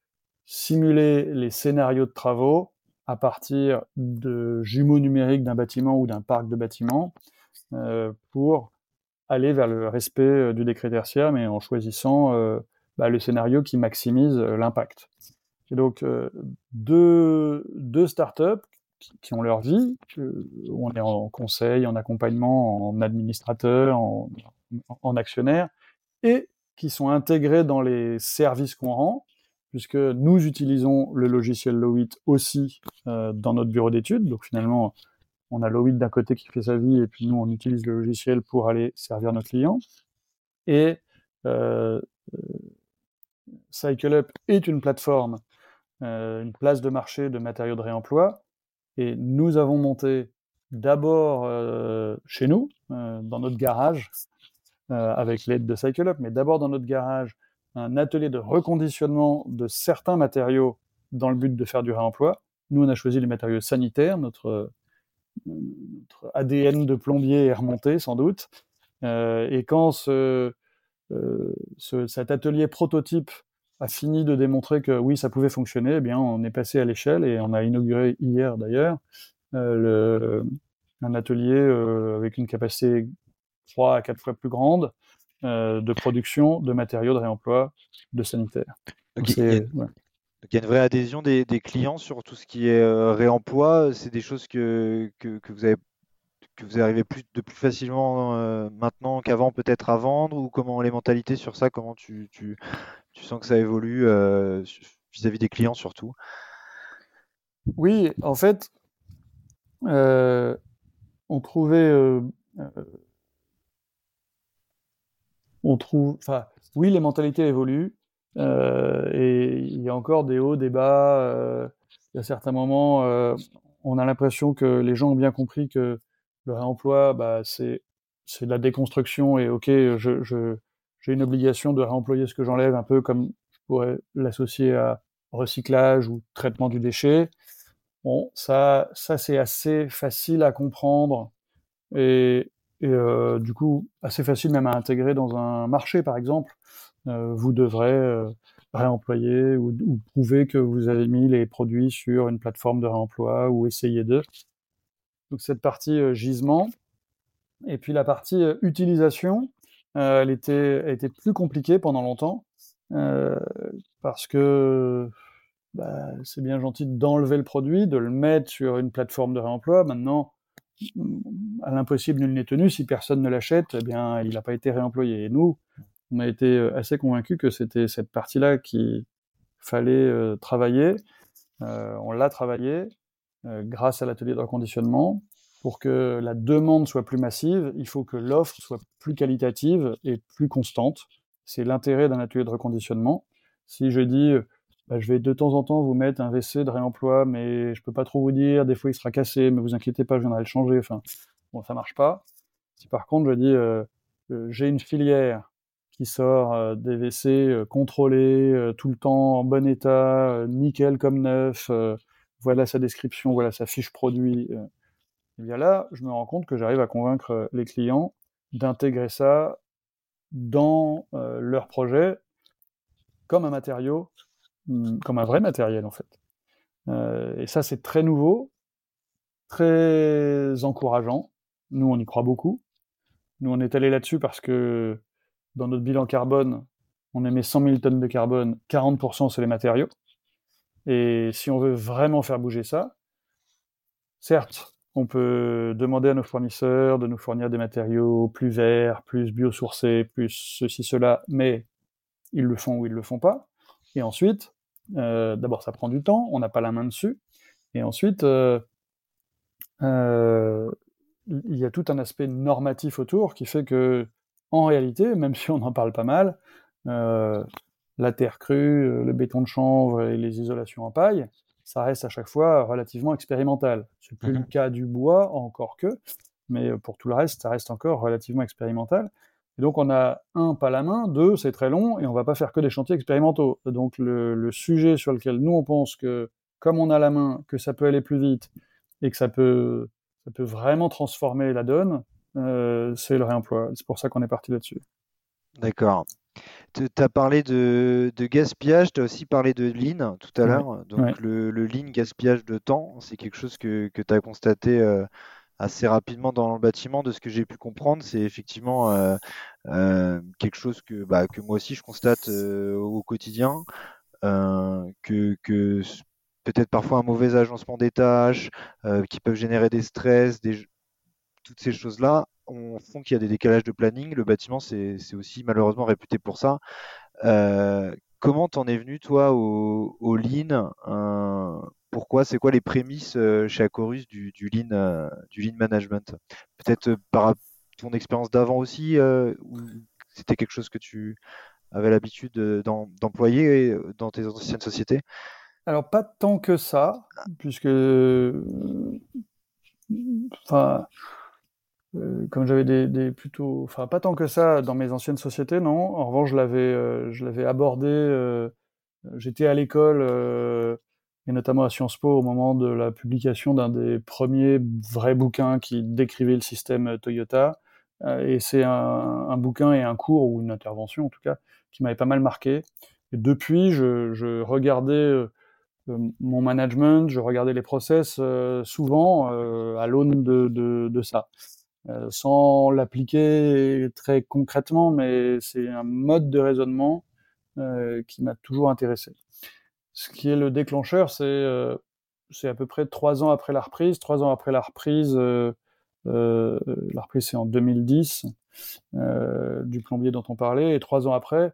simuler les scénarios de travaux à partir de jumeaux numériques d'un bâtiment ou d'un parc de bâtiments euh, pour aller vers le respect euh, du décret tertiaire, mais en choisissant euh, bah, le scénario qui maximise euh, l'impact. Et donc, deux, deux startups qui, ont leur vie, on est en conseil, en accompagnement, en administrateur, en, actionnaire, et qui sont intégrés dans les services qu'on rend, puisque nous utilisons le logiciel Lowit aussi dans notre bureau d'études. Donc finalement, on a Lowit d'un côté qui fait sa vie, et puis nous, on utilise le logiciel pour aller servir nos clients. Et euh, CycleUp est une plateforme, euh, une place de marché de matériaux de réemploi, et nous avons monté d'abord euh, chez nous, dans notre garage, avec l'aide de CycleUp, mais d'abord dans notre garage, un atelier de reconditionnement de certains matériaux dans le but de faire du réemploi. Nous, on a choisi les matériaux sanitaires, notre notre ADN de plombier est remonté sans doute. Euh, et quand ce, euh, ce, cet atelier prototype a fini de démontrer que oui, ça pouvait fonctionner, eh bien, on est passé à l'échelle et on a inauguré hier d'ailleurs euh, un atelier avec une capacité 3 à 4 fois plus grande de production de matériaux de réemploi de sanitaires. Il, y a, une vraie adhésion des, clients sur tout ce qui est réemploi. C'est des choses que, vous arrivez plus, de plus facilement maintenant qu'avant peut-être à vendre? Ou comment les mentalités sur ça, comment tu, sens que ça évolue vis-à-vis des clients surtout? Oui, en fait, on trouvait trouve, oui, les mentalités évoluent euh, et il y a encore des hauts, des bas. Euh, il y a certains moments, euh, on a l'impression que les gens ont bien compris que le réemploi, bah, c'est c'est de la déconstruction et ok, je, je j'ai une obligation de réemployer ce que j'enlève, un peu comme je pourrais l'associer à recyclage ou traitement du déchet. Bon, ça, ça c'est assez facile à comprendre et, et euh, du coup assez facile même à intégrer dans un marché par exemple. Euh, vous devrez euh, réemployer ou, ou, prouver que vous avez mis les produits sur une plateforme de réemploi ou essayer de. Donc cette partie euh, gisement. Et puis la partie utilisation, elle était, était plus compliquée pendant longtemps parce que bah, c'est bien gentil d'enlever le produit, de le mettre sur une plateforme de réemploi. Maintenant, à l'impossible, nul n'est tenu. Si personne ne l'achète, eh bien, il n'a pas été réemployé. Et nous, on a été euh, assez convaincus que c'était cette partie-là qu'il fallait euh, travailler. Euh, on l'a travaillé grâce à l'atelier de reconditionnement. Pour que la demande soit plus massive, il faut que l'offre soit plus qualitative et plus constante. C'est l'intérêt d'un atelier de reconditionnement. Si je dis, bah, je vais de temps en temps vous mettre un WC de réemploi, mais je peux pas trop vous dire, des fois il sera cassé, mais vous inquiétez pas, je viendrai le changer. Enfin, bon, ça marche pas. Si par contre je dis, j'ai une filière qui sort euh, des WC euh, contrôlés, euh, tout le temps en bon état, nickel comme neuf, voilà sa description, voilà sa fiche produit. et bien là, je me rends compte que j'arrive à convaincre les clients d'intégrer ça dans leur projet comme un matériau Mmh, comme un vrai matériel en fait. Et ça, c'est très nouveau, très encourageant. Nous, on y croit beaucoup. Nous, on est allé là-dessus parce que dans notre bilan carbone, on émet 100 000 tonnes de carbone, 40% c'est les matériaux. Et si on veut vraiment faire bouger ça, certes, on peut demander à nos fournisseurs de nous fournir des matériaux plus verts, plus biosourcés, plus ceci, cela, mais ils le font ou ils le font pas. Et ensuite, euh, d'abord, ça prend du temps, on n'a pas la main dessus. Et ensuite, euh, euh, il y a tout un aspect normatif autour qui fait que, en réalité, même si on en parle pas mal, la terre crue, le béton de chanvre et les isolations en paille, ça reste à chaque fois relativement expérimental. C'est plus le mhm. cas du bois, encore que, mais pour tout le reste, ça reste encore relativement expérimental. Et donc on a un pas la main, deux c'est très long et on va pas faire que des chantiers expérimentaux. Donc le, le, sujet sur lequel nous on pense que comme on a la main, que ça peut aller plus vite et que ça peut ça peut vraiment transformer la donne, euh, c'est le réemploi. C'est pour ça qu'on est parti là-dessus. D'accord. Tu as parlé de, de gaspillage, tu as aussi parlé de lean tout à l'heure. Donc le, le, lean, gaspillage de temps, c'est quelque chose que, que tu as constaté euh, assez rapidement dans le bâtiment. De ce que j'ai pu comprendre, c'est effectivement euh, euh, quelque chose que, bah, que moi aussi je constate euh, au quotidien, que, que peut-être parfois un mauvais agencement des tâches, qui peuvent générer des stress, des... toutes ces choses-là font qu'il y a des décalages de planning. Le bâtiment, c'est aussi malheureusement réputé pour ça. comment t'en es venu, toi, au, au Lean? Pourquoi? C'est quoi les prémices euh, chez Acorus du, lean, euh, du lean management? Peut-être euh, par ton expérience d'avant aussi, ou c'était quelque chose que tu avais l'habitude d'employer dans tes anciennes sociétés? Alors pas tant que ça, puisque enfin comme j'avais des, des, plutôt, enfin pas tant que ça dans mes anciennes sociétés, non. En revanche, je l'avais, je l'avais abordé. J'étais à l'école et notamment à Sciences Po au moment de la publication d'un des premiers vrais bouquins qui décrivait le système Toyota. Euh, et c'est un, un, bouquin et un cours, ou une intervention en tout cas, qui m'avait pas mal marqué. Et depuis, je, je regardais mon management, je regardais les process souvent à l'aune de, de, de, ça. Sans l'appliquer très concrètement, mais c'est un mode de raisonnement qui m'a toujours intéressé. Ce qui est le déclencheur, c'est c'est à peu près trois ans après la reprise. Trois ans après la reprise, euh, euh, la reprise c'est en 2010 euh, du plombier dont on parlait, et trois ans après,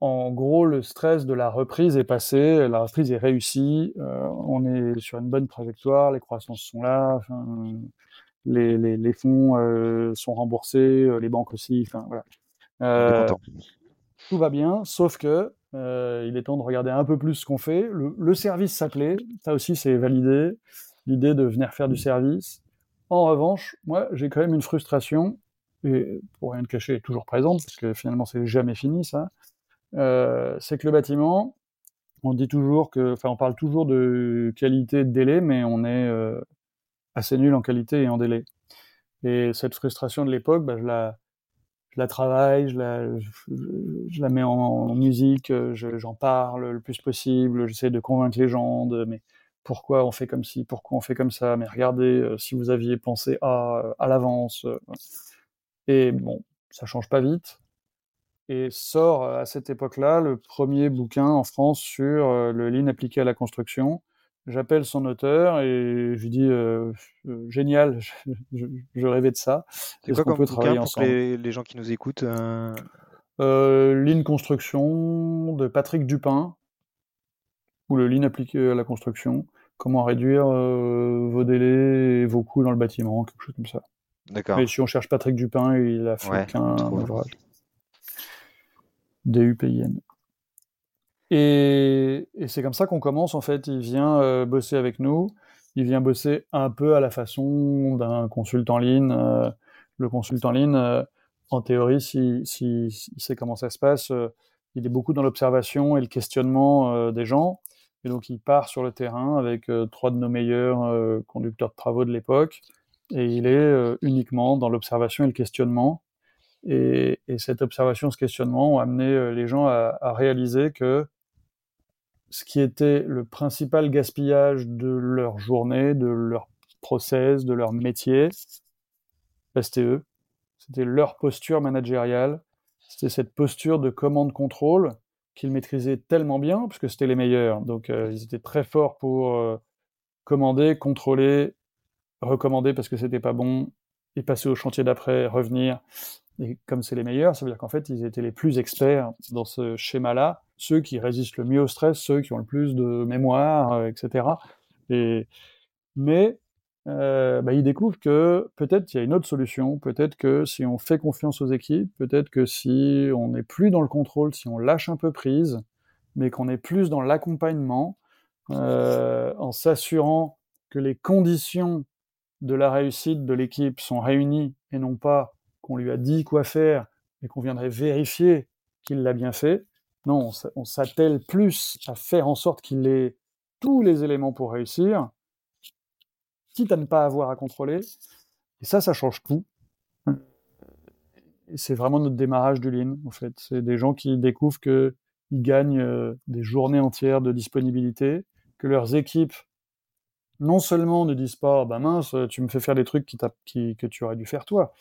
en gros, le stress de la reprise est passé, la reprise est réussie, on est sur une bonne trajectoire, les croissances sont là, les, les, les, fonds sont remboursés, les banques aussi, enfin voilà. tout va bien, sauf que euh, il est temps de regarder un peu plus ce qu'on fait. Le, service s'appelait, ça aussi c'est validé, l'idée de venir faire du service. En revanche, moi j'ai quand même une frustration, et pour rien de cacher, est toujours présente, parce que finalement c'est jamais fini ça. Euh, c'est que le bâtiment, on dit toujours que, enfin on parle toujours de qualité de délai, mais on est euh, assez nul en qualité et en délai. Et cette frustration de l'époque, bah, je la travaille, je la, mets en, musique, euh, j'en parle le plus possible, j'essaie de convaincre les gens de mais pourquoi on fait comme ci, pourquoi on fait comme ça, mais regardez euh, si vous aviez pensé à, à l'avance. Euh, et bon, ça change pas vite. Et sort à cette époque-là le premier bouquin en France sur le lean appliqué à la construction, J'appelle son auteur et je lui dis euh, euh, génial, je, rêvais de ça. C'est quoi comme peut travailler pour les, les, gens qui nous écoutent euh... Lean Construction de Patrick Dupin ou le Lean appliqué à la construction. Comment réduire vos délais et vos coûts dans le bâtiment, quelque chose comme ça. D'accord. Et si on cherche Patrick Dupin, il a fait qu'un ouvrage. DUPIN. Et, c'est comme ça qu'on commence, en fait. Il vient euh, bosser avec nous. Il vient bosser un peu à la façon d'un consultant ligne. Euh, le consultant ligne, euh, en théorie, si, si, si, sait comment ça se passe, il est beaucoup dans l'observation et le questionnement des gens. Et donc, il part sur le terrain avec trois de nos meilleurs conducteurs de travaux de l'époque. Et il est uniquement dans l'observation et le questionnement. Et, et, cette observation, ce questionnement ont amené les gens à réaliser que ce qui était le principal gaspillage de leur journée, de leur process, de leur métier, c'était eux. C'était leur posture managériale. C'était cette posture de commande-contrôle qu'ils maîtrisaient tellement bien, parce que c'était les meilleurs. Donc, euh, ils étaient très forts pour euh, commander, contrôler, recommander parce que c'était pas bon, et passer au chantier d'après, revenir. Et comme c'est les meilleurs, ça veut dire qu'en fait, ils étaient les plus experts dans ce schéma-là ceux qui résistent le mieux au stress, ceux qui ont le plus de mémoire, euh, etc. Et, mais euh, bah, ils découvrent que peut-être il y a une autre solution, peut-être que si on fait confiance aux équipes, peut-être que si on n'est plus dans le contrôle, si on lâche un peu prise, mais qu'on est plus dans l'accompagnement, euh, en s'assurant que les conditions de la réussite de l'équipe sont réunies et non pas qu'on lui a dit quoi faire et qu'on viendrait vérifier qu'il l'a bien fait, non, on s'attelle plus à faire en sorte qu'il ait tous les éléments pour réussir, quitte à ne pas avoir à contrôler. Et ça, ça change tout. C'est vraiment notre démarrage du Lean, en fait. C'est des gens qui découvrent qu'ils gagnent euh, des journées entières de disponibilité, que leurs équipes, non seulement ne disent pas, bah mince, tu me fais faire des trucs qui, que tu aurais dû faire toi.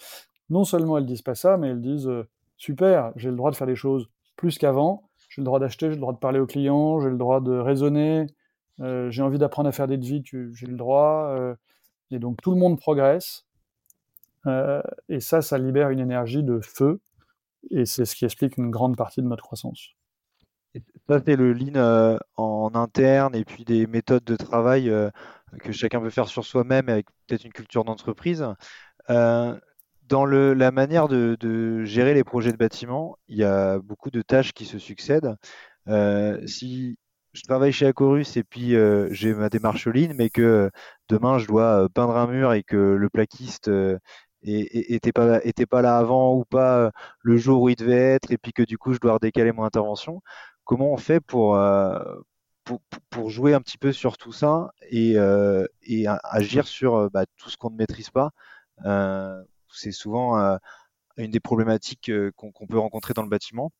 Non seulement elles disent pas ça, mais elles disent, euh, super, j'ai le droit de faire des choses plus qu'avant, j'ai le droit d'acheter, j'ai le droit de parler aux clients, j'ai le droit de raisonner, euh, j'ai envie d'apprendre à faire des devis, j'ai le droit. Euh, et donc tout le monde progresse. Euh, et ça, ça libère une énergie de feu. Et c'est ce qui explique une grande partie de notre croissance. ça, c'est le lean en interne et puis des méthodes de travail que chacun peut faire sur soi-même avec peut-être une culture d'entreprise dans la manière de, gérer les projets de bâtiment, il y a beaucoup de tâches qui se succèdent. Euh, si je travaille chez Acorus et puis euh, j'ai ma démarche ligne, mais que demain je dois euh, peindre un mur et que le plaquiste n'était pas, était pas là avant ou pas le jour où il devait être, et puis que du coup je dois redécaler mon intervention, comment on fait pour, pour, jouer un petit peu sur tout ça et, agir sur bah, tout ce qu'on ne maîtrise pas c'est souvent euh, une des problématiques euh, qu'on peut rencontrer dans le bâtiment.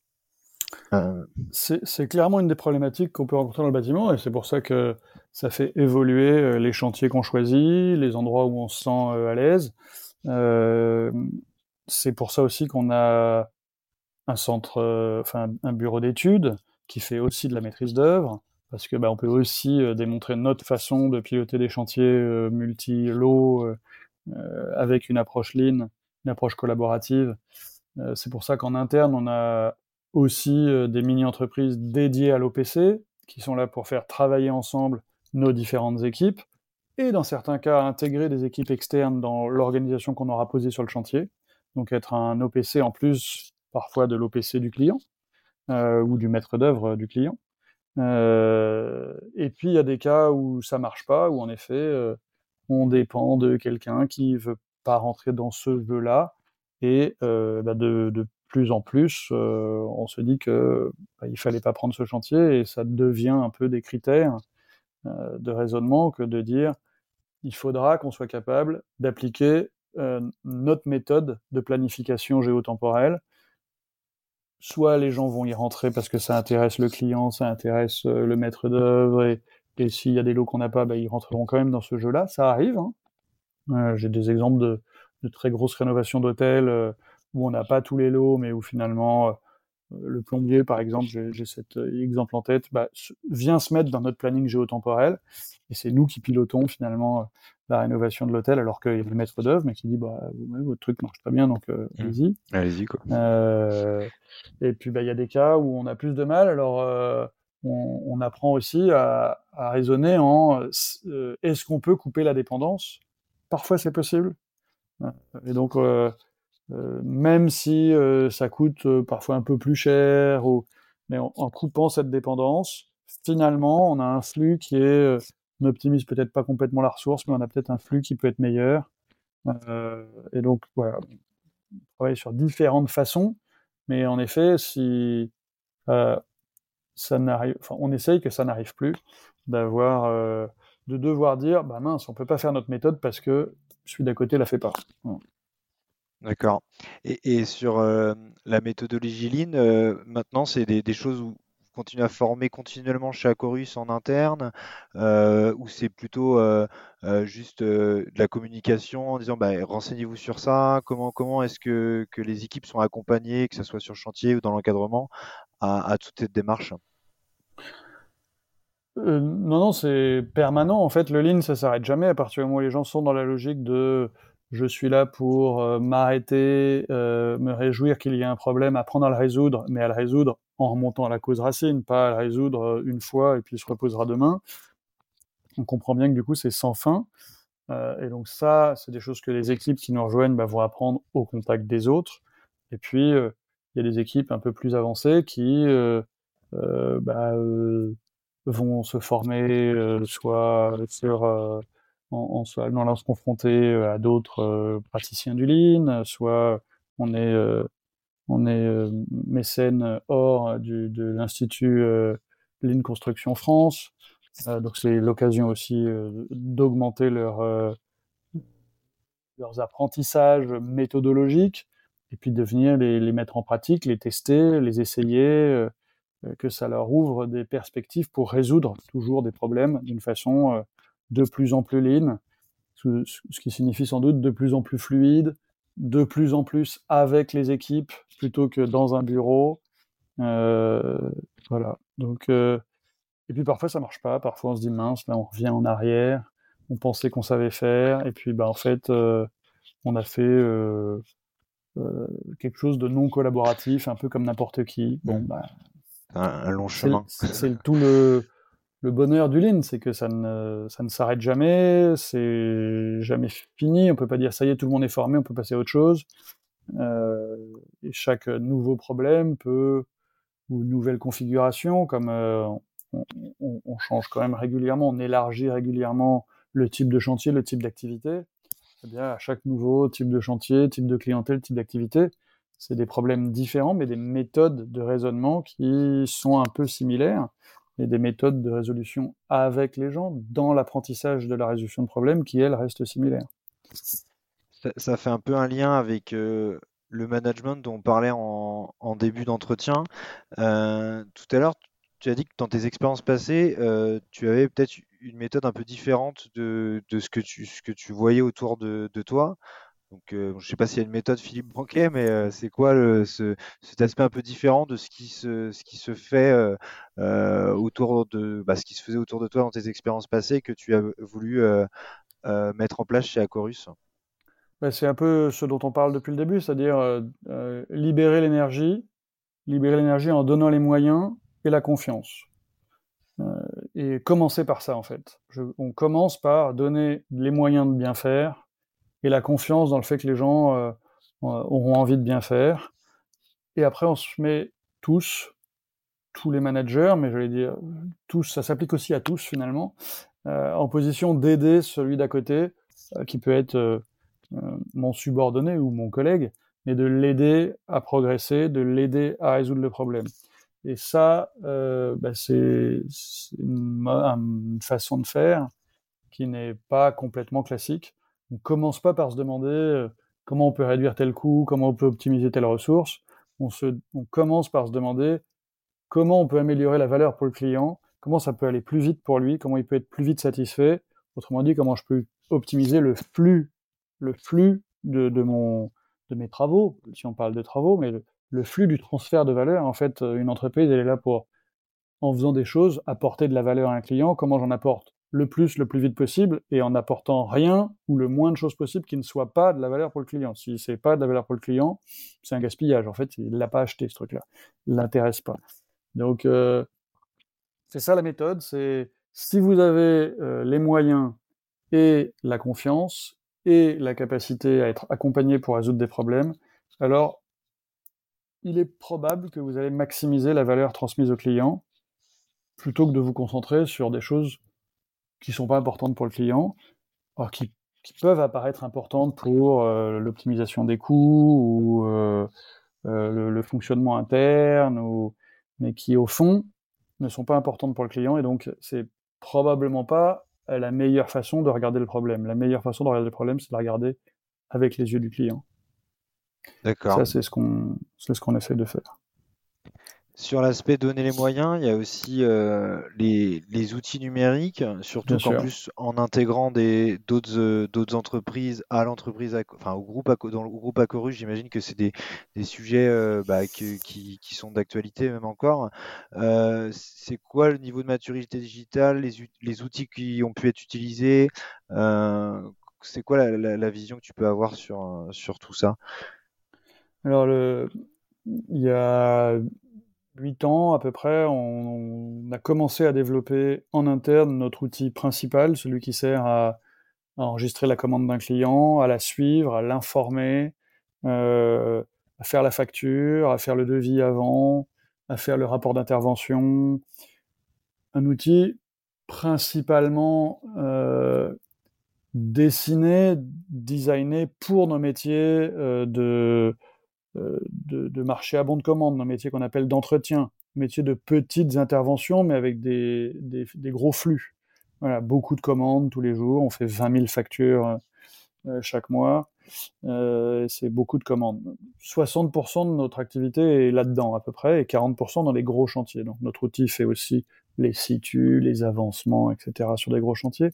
C'est clairement une des problématiques qu'on peut rencontrer dans le bâtiment, et c'est pour ça que ça fait évoluer les chantiers qu'on choisit, les endroits où on se sent à l'aise. c'est pour ça aussi qu'on a un centre, enfin un bureau d'études qui fait aussi de la maîtrise d'œuvre, parce que bah, on peut aussi démontrer notre façon de piloter des chantiers multi-lots avec une approche lean, une approche collaborative. c'est pour ça qu'en interne, on a aussi des mini-entreprises dédiées à l'OPC, qui sont là pour faire travailler ensemble nos différentes équipes, et dans certains cas, intégrer des équipes externes dans l'organisation qu'on aura posée sur le chantier. Donc être un OPC en plus parfois de l'OPC du client euh, ou du maître d'œuvre du client. Euh, et puis il y a des cas où ça marche pas, où en effet euh, on dépend de quelqu'un qui veut pas rentrer dans ce jeu-là, et bah, de, plus en plus, on se dit que bah, il fallait pas prendre ce chantier, et ça devient un peu des critères de raisonnement que de dire il faudra qu'on soit capable d'appliquer notre méthode de planification géotemporelle. Soit les gens vont y rentrer parce que ça intéresse le client, ça intéresse euh, le maître d'œuvre, s'il y a des lots qu'on n'a pas, bah, ils rentreront quand même dans ce jeu-là. Ça arrive. Hein. Euh, j'ai des exemples de, très grosses rénovations d'hôtels euh, où on n'a pas tous les lots, mais où finalement le plombier, par exemple, j'ai cet exemple en tête, bah, vient se mettre dans notre planning géotemporel, et c'est nous qui pilotons finalement la rénovation de l'hôtel, alors qu'il y a le maître d'œuvre, mais qui dit bah, votre truc marche très bien, donc euh, mmh. allez-y. Allez-y, quoi. Euh, et puis, bah, il y a des cas où on a plus de mal, alors euh, on, apprend aussi à, raisonner en est-ce qu'on peut couper la dépendance? Parfois, c'est possible. Et donc, même si ça coûte parfois un peu plus cher, mais en, coupant cette dépendance, finalement, on a un flux qui est on peut-être pas complètement la ressource, mais on a peut-être un flux qui peut être meilleur. Euh, et donc, voilà, on travaille sur différentes façons, mais en effet, si euh, on essaye que ça n'arrive plus, d'avoir, euh, de devoir dire, bah mince, on peut pas faire notre méthode parce que celui d'à côté la fait pas. D'accord. Et, sur la méthodologie Lean, maintenant, c'est des, choses où continue à former continuellement chez Acorus en interne, euh, ou c'est plutôt euh, euh, juste de la communication en disant bah, renseignez-vous sur ça, comment, comment est-ce que, que, les équipes sont accompagnées, que ce soit sur chantier ou dans l'encadrement, à, toute cette démarche? Non, non, c'est permanent. En fait, le lean, ça s'arrête jamais à partir du moment où les gens sont dans la logique de je suis là pour m'arrêter, me réjouir qu'il y ait un problème, apprendre à le résoudre, mais à le résoudre en remontant à la cause racine, pas à la résoudre euh, une fois et puis se reposera demain. On comprend bien que du coup c'est sans fin. Euh, et donc ça, c'est des choses que les équipes qui nous rejoignent bah, vont apprendre au contact des autres. Et puis, euh, il y a des équipes un peu plus avancées qui bah, vont se former soit sur en, se confronter à d'autres praticiens du Lean, soit on est on est euh, mécène hors du, de l'Institut euh, Lean Construction France. Euh, donc c'est l'occasion aussi d'augmenter leur, leurs apprentissages méthodologiques et puis de venir les, les, mettre en pratique, les tester, les essayer, que ça leur ouvre des perspectives pour résoudre toujours des problèmes d'une façon de plus en plus lean, ce, ce, qui signifie sans doute de plus en plus fluide, de plus en plus avec les équipes plutôt que dans un bureau. Euh, voilà. Donc, euh, et puis parfois ça marche pas. Parfois on se dit mince, là on revient en arrière. On pensait qu'on savait faire, et puis bah en fait euh, on a fait quelque chose de non collaboratif, un peu comme n'importe qui. Bon, bah, un, long chemin. C'est tout le le bonheur du lean, c'est que ça ne, ça ne s'arrête jamais, c'est jamais fini, on peut pas dire ça y est, tout le monde est formé, on peut passer à autre chose. Euh, chaque nouveau problème peut, ou nouvelle configuration, comme euh, on, on, on, change quand même régulièrement, on élargit régulièrement le type de chantier, le type d'activité, eh bien, à chaque nouveau type de chantier, type de clientèle, type d'activité, c'est des problèmes différents, mais des méthodes de raisonnement qui sont un peu similaires et des méthodes de résolution avec les gens dans l'apprentissage de la résolution de problèmes qui, elles, restent similaires. Ça, fait un peu un lien avec euh, le management dont on parlait en, début d'entretien. Euh, tout à l'heure, tu as dit que dans tes expériences passées, euh, tu avais peut-être une méthode un peu différente de, ce que tu voyais autour de, toi. Donc, je ne sais pas s'il y a une méthode Philippe Banquet, mais c'est quoi cet aspect un peu différent de ce qui se, fait autour de bah, ce qui se faisait autour de toi dans tes expériences passées que tu as voulu mettre en place chez Acorus? Bah, c'est un peu ce dont on parle depuis le début, c'est-à-dire euh, euh, libérer l'énergie, libérer l'énergie en donnant les moyens et la confiance. Euh, et commencer par ça, en fait. on commence par donner les moyens de bien faire et la confiance dans le fait que les gens auront envie de bien faire. Et après, on se met tous, tous les managers, mais j'allais dire tous, ça s'applique aussi à tous finalement, en position d'aider celui d'à côté, qui peut être euh, mon subordonné ou mon collègue, mais de l'aider à progresser, de l'aider à résoudre le problème. Et ça, euh, bah, c'est une, façon de faire qui n'est pas complètement classique. On commence pas par se demander euh, comment on peut réduire tel coût, comment on peut optimiser telle ressource. On, commence par se demander comment on peut améliorer la valeur pour le client, comment ça peut aller plus vite pour lui, comment il peut être plus vite satisfait. Autrement dit, comment je peux optimiser le flux le flux de, mes travaux, si on parle de travaux, mais le, flux du transfert de valeur. En fait, une entreprise, elle est là pour, en faisant des choses, apporter de la valeur à un client. Comment j'en apporte le plus, le plus vite possible, et en apportant rien ou le moins de choses possible qui ne soit pas de la valeur pour le client. Si c'est pas de la valeur pour le client, c'est un gaspillage. En fait, il l'a pas acheté ce truc-là, il l'intéresse pas. Donc, euh, c'est ça la méthode. C'est si vous avez euh, les moyens et la confiance, et la capacité à être accompagné pour résoudre des problèmes, alors il est probable que vous allez maximiser la valeur transmise au client plutôt que de vous concentrer sur des choses qui ne sont pas importantes pour le client, alors qui, peuvent apparaître importantes pour euh, l'optimisation des coûts ou euh, euh, le, fonctionnement interne, ou, mais qui au fond ne sont pas importantes pour le client et donc c'est probablement pas la meilleure façon de regarder le problème. La meilleure façon de regarder le problème, c'est de regarder avec les yeux du client. D'accord. Ça, c'est ce qu'on ce qu'on essaie de faire. Sur l'aspect donner les moyens, il y a aussi euh, les, outils numériques, surtout en plus en intégrant d'autres euh, d'autres entreprises à l'entreprise, enfin au groupe dans le groupe Acorus, j'imagine que c'est des, sujets euh, bah, qui, qui, sont d'actualité même encore. c'est quoi le niveau de maturité digitale, les, les, outils qui ont pu être utilisés C'est quoi la, la, vision que tu peux avoir sur, sur tout ça? Alors le, il y a 8 ans à peu près, on, a commencé à développer en interne notre outil principal, celui qui sert à, enregistrer la commande d'un client, à la suivre, à l'informer, euh, à faire la facture, à faire le devis avant, à faire le rapport d'intervention. Un outil principalement euh, dessiné, designé pour nos métiers euh, de euh, de, marché à bon de commande, un métier qu'on appelle d'entretien, métier de petites interventions, mais avec des, gros flux. Voilà, beaucoup de commandes tous les jours, on fait 20 000 factures euh, euh, chaque mois, c'est beaucoup de commandes. 60% de notre activité est là-dedans à peu près, et 40% dans les gros chantiers. Donc notre outil fait aussi les situs, les avancements, etc. sur des gros chantiers.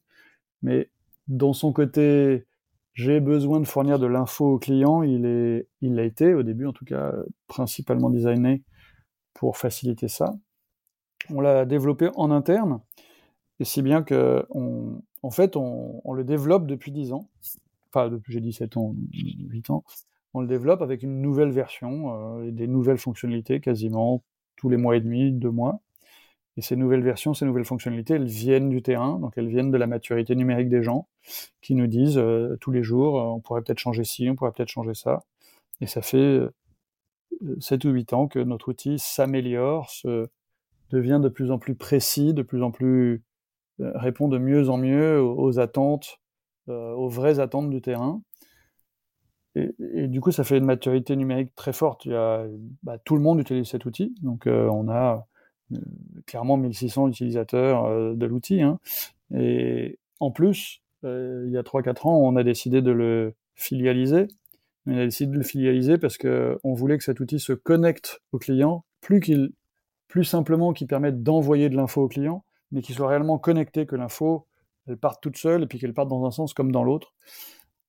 Mais dans son côté j'ai besoin de fournir de l'info au client, il, est, il été, au début en tout cas, principalement designé pour faciliter ça. On l'a développé en interne, et si bien que, on, en fait, on, on, le développe depuis 10 ans. Enfin, depuis j'ai 17 ans, 8 ans. On le développe avec une nouvelle version euh, et des nouvelles fonctionnalités quasiment tous les mois et demi, deux mois. Et ces nouvelles versions, ces nouvelles fonctionnalités, elles viennent du terrain, donc elles viennent de la maturité numérique des gens, qui nous disent euh, tous les jours, euh, on pourrait peut-être changer ci, on pourrait peut-être changer ça. Et ça fait 7 euh, ou 8 ans que notre outil s'améliore, se, devient de plus en plus précis, de plus en plus répond de mieux en mieux aux, attentes, aux vraies attentes du terrain. Et, du coup, ça fait une maturité numérique très forte. Il y a, bah, tout le monde utilise cet outil, donc on a clairement 1600 utilisateurs euh, de l'outil. Hein. Et en plus, euh, il y a 3-4 ans, on a décidé de le filialiser On a décidé de le filialiser parce qu'on voulait que cet outil se connecte au client, plus, qu'il, plus simplement qu'il permette d'envoyer de l'info au client, mais qu'il soit réellement connecté, que l'info, elle parte toute seule et puis qu'elle parte dans un sens comme dans l'autre.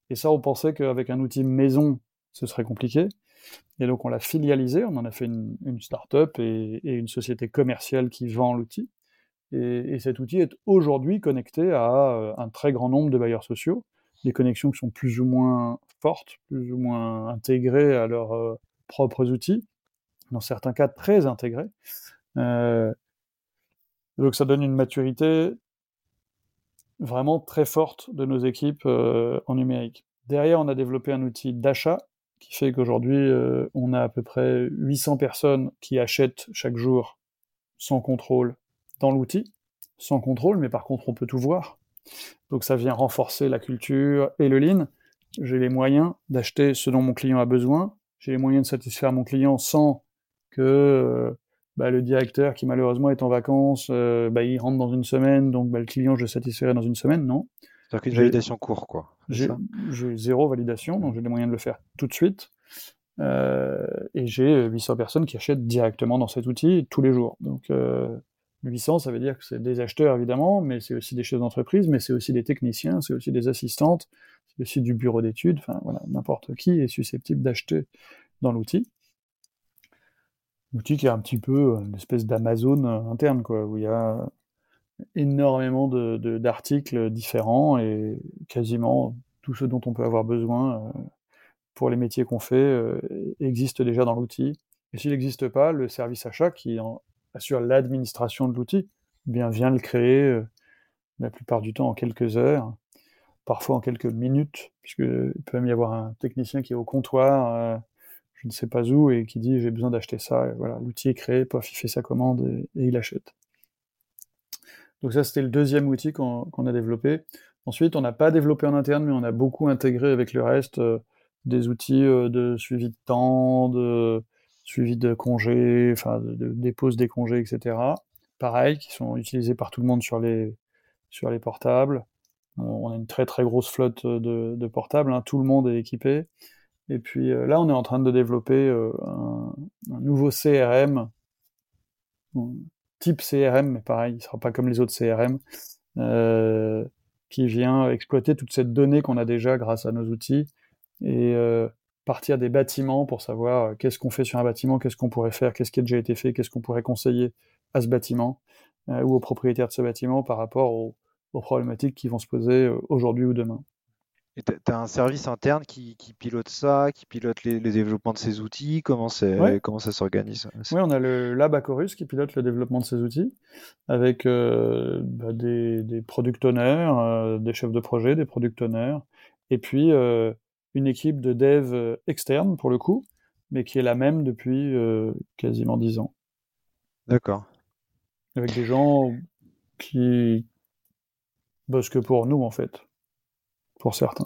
Et ça, on pensait qu'avec un outil maison, ce serait compliqué. Et donc, on l'a filialisé, on en a fait une, une start-up et, une société commerciale qui vend l'outil. Et, et, cet outil est aujourd'hui connecté à euh, un très grand nombre de bailleurs sociaux, des connexions qui sont plus ou moins fortes, plus ou moins intégrées à leurs euh, propres outils, dans certains cas très intégrés. Euh, donc ça donne une maturité vraiment très forte de nos équipes euh, en numérique. Derrière, on a développé un outil d'achat qui fait qu'aujourd'hui, euh, on a à peu près 800 personnes qui achètent chaque jour sans contrôle dans l'outil. Sans contrôle, mais par contre, on peut tout voir. Donc ça vient renforcer la culture et le lean. J'ai les moyens d'acheter ce dont mon client a besoin. J'ai les moyens de satisfaire mon client sans que euh, bah, le directeur qui malheureusement est en vacances, euh, bah, il rentre dans une semaine, donc bah, le client je le satisferai dans une semaine, non. C'est-à-dire qu'une validation court, quoi. J'ai zéro validation, donc j'ai les moyens de le faire tout de suite. Euh, et j'ai 800 personnes qui achètent directement dans cet outil tous les jours. Donc euh, 800, ça veut dire que c'est des acheteurs évidemment, mais c'est aussi des chefs d'entreprise, mais c'est aussi des techniciens, c'est aussi des assistantes, c'est aussi du bureau d'études, enfin voilà, n'importe qui est susceptible d'acheter dans l'outil outil qui est un petit peu une espèce d'Amazon euh, interne, quoi, où il y a énormément d'articles de, différents et quasiment tout ce dont on peut avoir besoin euh, pour les métiers qu'on fait euh, existe déjà dans l'outil. Et s'il n'existe pas, le service achat qui assure l'administration de l'outil, eh vient le créer la plupart du temps en quelques heures, parfois en quelques minutes, puisqu'il peut même y avoir un technicien qui est au comptoir je ne sais pas où et qui dit j'ai besoin d'acheter ça. Voilà, l'outil est créé, pof, il fait sa commande et, il achète. Donc ça, c'était le deuxième outil qu'on a développé. Ensuite, on n'a pas développé en interne, mais on a beaucoup intégré avec le reste euh, des outils euh, de suivi de temps, de suivi de congés, enfin de, dépose des congés, etc. Pareil, qui sont utilisés par tout le monde sur les, portables. On a une très très grosse flotte de, de portables, hein. tout le monde est équipé. Et puis euh, là, on est en train de développer euh, un, nouveau CRM, type CRM, mais pareil, il ne sera pas comme les autres CRM, euh, qui vient exploiter toute cette donnée qu'on a déjà grâce à nos outils et euh, partir des bâtiments pour savoir euh, qu'est-ce qu'on fait sur un bâtiment, qu'est-ce qu'on pourrait faire, qu'est-ce qui a déjà été fait, qu'est-ce qu'on pourrait conseiller à ce bâtiment ou aux propriétaires de ce bâtiment par rapport aux problématiques qui vont se poser aujourd'hui ou demain. Et tu as un service interne qui, qui, pilote ça, qui pilote les, les, développements de ces outils Comment, ouais. comment ça s'organise Oui, on a le Lab Acorus qui pilote le développement de ces outils avec euh, bah, des, des product owners, euh, des chefs de projet, des product owners, et puis euh, une équipe de dev euh, externe pour le coup, mais qui est la même depuis euh, quasiment dix ans. D'accord. Avec des gens qui bossent que pour nous en fait pour certains.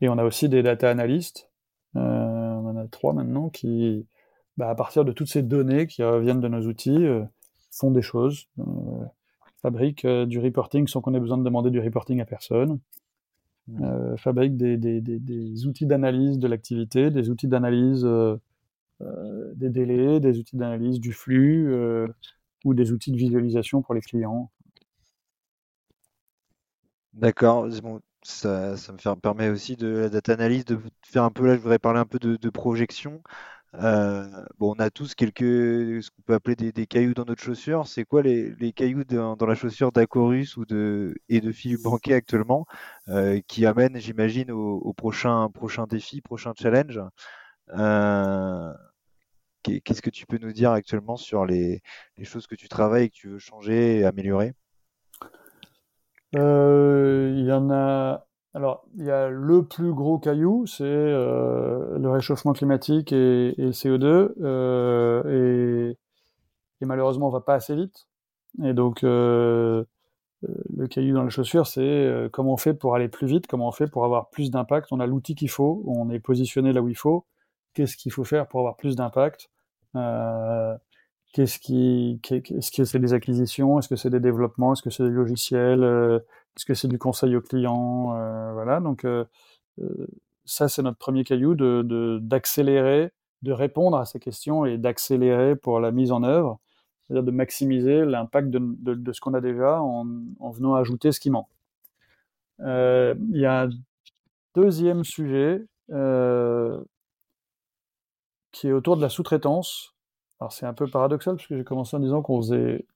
Et on a aussi des data analysts, euh, on en a trois maintenant, qui, bah, à partir de toutes ces données qui viennent de nos outils, euh, font des choses, euh, fabriquent euh, du reporting sans qu'on ait besoin de demander du reporting à personne, mmh. fabriquent des, des, des, des outils d'analyse de l'activité, des outils d'analyse des délais, des outils d'analyse du flux, ou des outils de visualisation pour les clients. D'accord. Bon, ça, me permet aussi de la data analyse, de faire un peu, là je voudrais parler un peu de, projection. Euh, bon, on a tous quelques, ce qu'on peut appeler des, cailloux dans notre chaussure. C'est quoi les, cailloux dans, la chaussure d'Acorus ou de, et de Philippe Banquet actuellement, euh, qui amènent, j'imagine, au, prochain, prochain défi, prochain challenge? Euh, Qu'est-ce que tu peux nous dire actuellement sur les, les choses que tu travailles et que tu veux changer et améliorer? Il y en a. Alors, il y a le plus gros caillou, c'est euh, le réchauffement climatique et, et le CO2. Euh, et, et, malheureusement, on va pas assez vite. Et donc, euh, le caillou dans les chaussures, c'est euh, comment on fait pour aller plus vite, comment on fait pour avoir plus d'impact. On a l'outil qu'il faut, on est positionné là où il faut. Qu'est-ce qu'il faut faire pour avoir plus d'impact? Euh, Qu'est-ce qui, est-ce que c'est des acquisitions, est-ce que c'est des développements, est-ce que c'est des logiciels, euh, est-ce que c'est du conseil aux clients, euh, voilà. Donc euh, ça, c'est notre premier caillou d'accélérer, de, de répondre à ces questions et d'accélérer pour la mise en œuvre, c'est-à-dire de maximiser l'impact de, de, ce qu'on a déjà en, en, venant ajouter ce qui manque. Il y a un deuxième sujet qui est autour de la sous-traitance. Alors c'est un peu paradoxal parce que j'ai commencé en disant qu'on faisait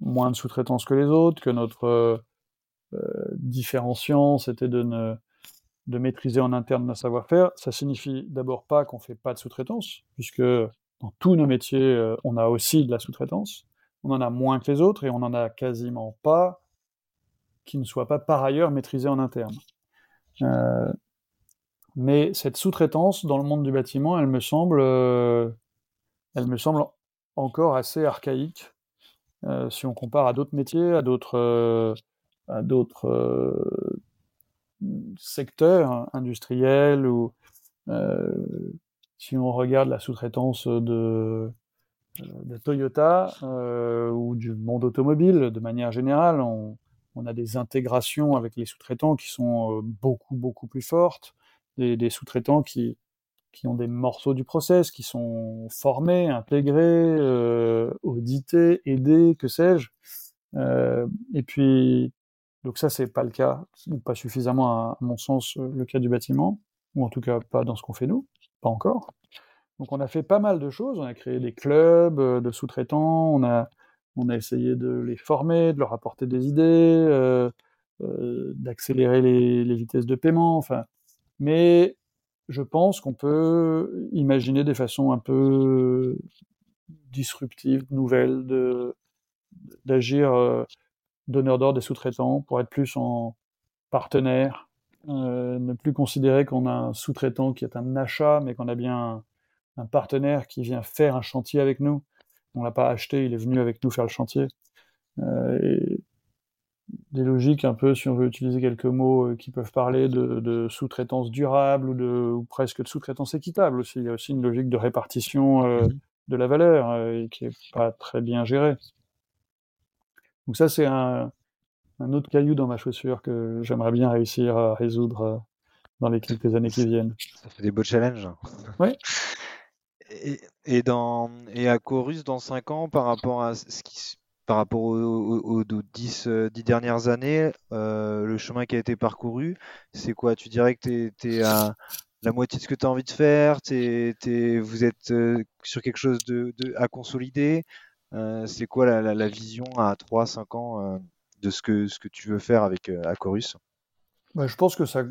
moins de sous-traitance que les autres, que notre euh, différenciant c'était de maîtriser en interne notre savoir-faire, ça signifie d'abord pas qu'on fait pas de sous-traitance, puisque dans tous nos métiers, euh, on a aussi de la sous-traitance. On en a moins que les autres et on en a quasiment pas qui ne soit pas par ailleurs maîtrisé en interne. Euh, mais cette sous-traitance dans le monde du bâtiment, elle me semble, euh, elle me semble encore assez archaïque si on compare à d'autres métiers, à d'autres, à d'autres secteur industriel ou euh, si on regarde la sous-traitance de, euh, de Toyota euh, ou du monde automobile de manière générale, on, a des intégrations avec les sous-traitants qui sont beaucoup beaucoup plus fortes, des sous-traitants qui qui ont des morceaux du process, qui sont formés, intégrés, euh, audités, aidés, que sais-je. Euh, et puis donc ça, c'est pas le cas, pas suffisamment à, mon sens, euh, le cas du bâtiment, ou en tout cas pas dans ce qu'on fait nous, pas encore. Donc on a fait pas mal de choses, on a créé des clubs de sous-traitants, on a, on a essayé de les former, de leur apporter des idées, d'accélérer les, les, vitesses de paiement, enfin. Mais je pense qu'on peut imaginer des façons un peu disruptives, nouvelles, d'agir donneur d'ordre des sous-traitants pour être plus en partenaire, euh, ne plus considérer qu'on a un sous-traitant qui est un achat, mais qu'on a bien un, partenaire qui vient faire un chantier avec nous. On l'a pas acheté, il est venu avec nous faire le chantier. Euh, des logiques un peu, si on veut utiliser quelques mots euh, qui peuvent parler de, de sous-traitance durable ou, de, ou presque de sous-traitance équitable aussi. Il y a aussi une logique de répartition euh, mmh. de la valeur euh, qui est pas très bien gérée. Donc ça, c'est un, un, autre caillou dans ma chaussure que j'aimerais bien réussir à résoudre dans les quelques années qui viennent. Ça fait des beaux challenges. Oui. Et, et, dans, et à Chorus, dans 5 ans, par rapport à ce qui par rapport aux, aux, aux 10, 10, dernières années, euh, le chemin qui a été parcouru, c'est quoi? Tu dirais que tu es, à la moitié de ce que tu as envie de faire es, Vous êtes euh, sur quelque chose de, à consolider euh, c'est quoi la, la, vision à 3-5 ans de ce que, ce que tu veux faire avec Acorus? Bah, Je pense que ça,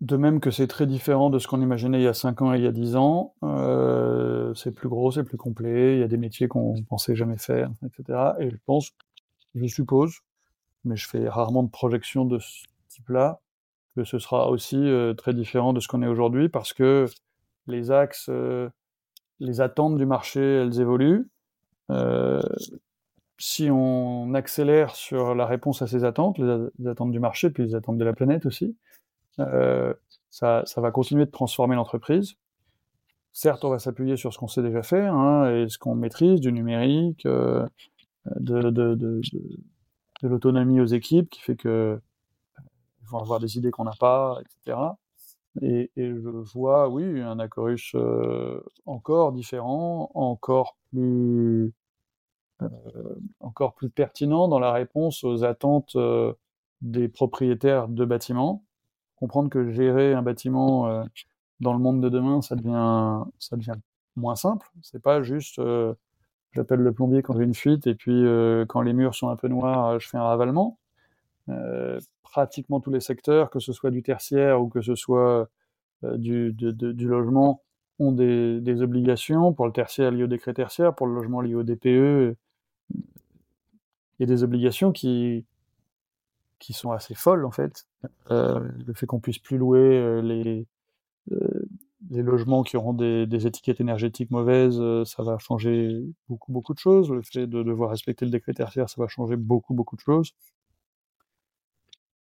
de même que c'est très différent de ce qu'on imaginait il y a 5 ans et il y a 10 ans, euh, c'est plus gros, c'est plus complet, il y a des métiers qu'on pensait jamais faire, etc. Et je pense, je suppose, mais je fais rarement de projections de ce type-là, que ce sera aussi euh, très différent de ce qu'on est aujourd'hui parce que les axes, euh, les attentes du marché, elles évoluent. Euh, si on accélère sur la réponse à ces attentes, les, attentes du marché, puis les attentes de la planète aussi, ça, ça, va continuer de transformer l'entreprise. Certes, on va s'appuyer sur ce qu'on sait déjà faire hein, et ce qu'on maîtrise, du numérique, euh, de, l'autonomie aux équipes, qui fait que ils vont avoir des idées qu'on n'a pas, etc. Et, je vois, oui, un Acorus euh, encore différent, encore plus euh, encore plus pertinent dans la réponse aux attentes euh, des propriétaires de bâtiments. Comprendre que gérer un bâtiment euh, dans le monde de demain, ça devient, ça devient moins simple. C'est pas juste j'appelle le plombier quand j'ai une fuite et puis quand les murs sont un peu noirs, je fais un ravalement. pratiquement tous les secteurs, que ce soit du tertiaire ou que ce soit du, du logement, ont des, obligations. Pour le tertiaire lié au décret tertiaire, pour le logement lié au DPE, il y a des obligations qui, qui sont assez folles en fait. Euh, le fait qu'on puisse plus louer euh, les, euh, les logements qui auront des, étiquettes énergétiques mauvaises, ça va changer beaucoup beaucoup de choses. Le fait de devoir respecter le décret tertiaire, ça va changer beaucoup beaucoup de choses.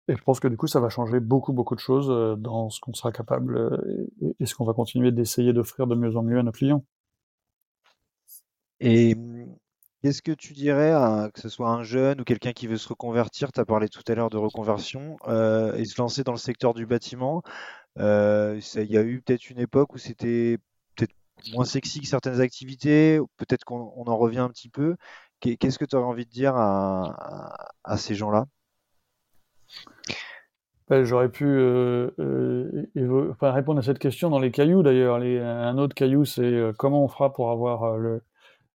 Et je pense que du coup, ça va changer beaucoup beaucoup de choses dans ce qu'on sera capable et, et ce qu'on va continuer d'essayer d'offrir de mieux en mieux à nos clients. Et Qu'est-ce que tu dirais que ce soit un jeune ou quelqu'un qui veut se reconvertir, tu as parlé tout à l'heure de reconversion, euh, et se lancer dans le secteur du bâtiment, Il y a eu peut-être une époque où c'était peut-être moins sexy que certaines activités, peut-être qu'on en revient un petit peu. Qu'est-ce que tu aurais envie de dire à, ces gens-là? Ben, J'aurais pu répondre à cette question dans les cailloux d'ailleurs. Un autre caillou, c'est comment on fera pour avoir le,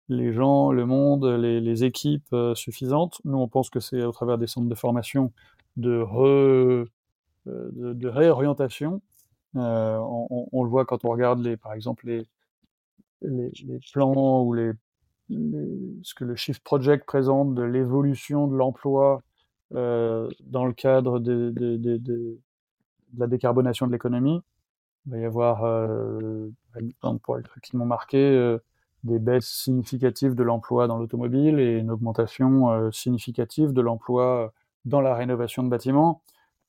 les gens, le monde, les, équipes euh, suffisantes. Nous, on pense que c'est au travers des centres de formation de, euh, de, réorientation. Euh, on, le voit quand on regarde, les, par exemple, les, plans ou les, ce que le Shift Project présente de l'évolution de l'emploi dans le cadre de, de, la décarbonation de l'économie. Il va y avoir, pour les trucs qui m'ont marqué, des baisses significatives de l'emploi dans l'automobile et une augmentation euh, significative de l'emploi euh, dans la rénovation de bâtiments,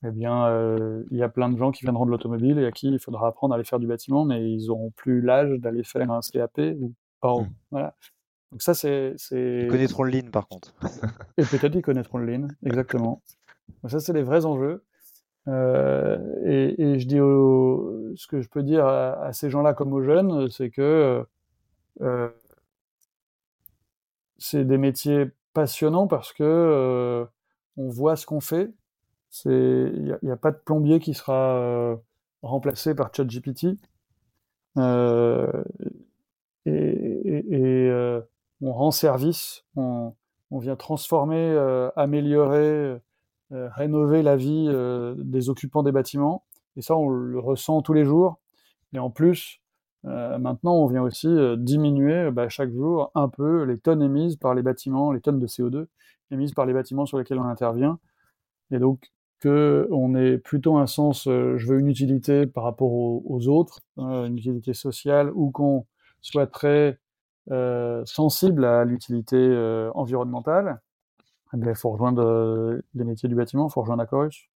eh bien, euh, il y a plein de gens qui viendront de l'automobile et à qui il faudra apprendre à aller faire du bâtiment, mais ils n'auront plus l'âge d'aller faire un CAP ou pas. Mmh. Voilà. Donc ça, c'est, Ils connaîtront le lean, par contre. et peut-être ils connaîtront le lean, exactement. Donc ça, c'est les vrais enjeux. et, je dis ce que je peux dire à ces gens-là comme aux jeunes, c'est que euh, c'est des métiers passionnants parce que euh, on voit ce qu'on fait. Il n'y a, pas de plombier qui sera euh, remplacé par ChatGPT. et, on rend service, on, vient transformer, améliorer, rénover la vie des occupants des bâtiments. Et ça, on le ressent tous les jours. Et en plus, euh, maintenant, on vient aussi euh, diminuer bah, chaque jour un peu les tonnes émises par les bâtiments, les tonnes de CO2 émises par les bâtiments sur lesquels on intervient. Et donc, que on ait plutôt un sens, euh, je veux une utilité par rapport aux, autres, une utilité sociale, ou qu'on soit très sensible à l'utilité environnementale, eh il faut rejoindre les métiers du bâtiment, il faut rejoindre Acorus.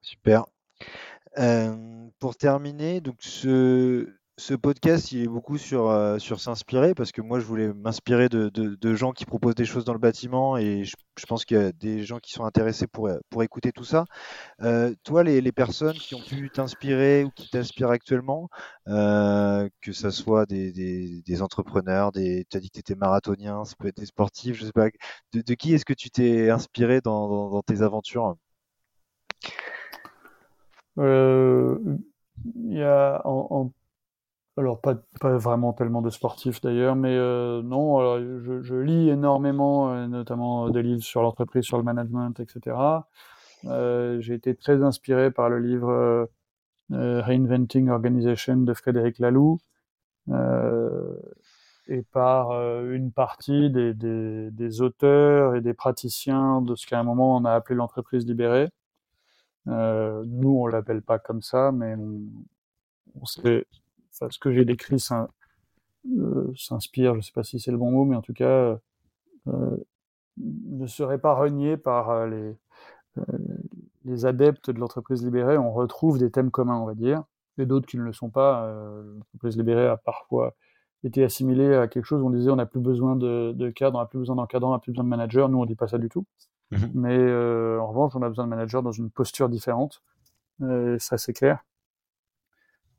Super. pour terminer, donc ce, ce podcast, il est beaucoup sur, euh, sur s'inspirer parce que moi, je voulais m'inspirer de, de, gens qui proposent des choses dans le bâtiment et je, pense qu'il y a des gens qui sont intéressés pour, pour écouter tout ça. Euh, toi, les, les, personnes qui ont pu t'inspirer ou qui t'inspirent actuellement, euh, que ce soit des, des, entrepreneurs, des, tu as dit que tu étais marathonien, ça peut être des sportifs, je sais pas, de, de qui est-ce que tu t'es inspiré dans, dans, tes aventures? Il y a en alors, pas, pas vraiment tellement de sportifs d'ailleurs, mais euh, non, alors, je, je, lis énormément, euh, notamment euh, des livres sur l'entreprise, sur le management, etc. Euh, j'ai été très inspiré par le livre Reinventing Organization de Frédéric Laloux et par une partie des, des, des, auteurs et des praticiens de ce qu'à un moment on a appelé l'entreprise libérée. nous, on l'appelle pas comme ça, mais on, on ce que j'ai décrit euh, s'inspire, je ne sais pas si c'est le bon mot, mais en tout cas, euh, ne serait pas renié par euh, les, les adeptes de l'entreprise libérée. On retrouve des thèmes communs, on va dire, et d'autres qui ne le sont pas. l'entreprise libérée a parfois été assimilée à quelque chose où on disait on n'a plus besoin de, de cadre, on n'a plus besoin d'encadrant, on n'a plus besoin de manager. Nous, on dit pas ça du tout. Mmh mais en revanche, on a besoin de manager dans une posture différente. ça, c'est clair.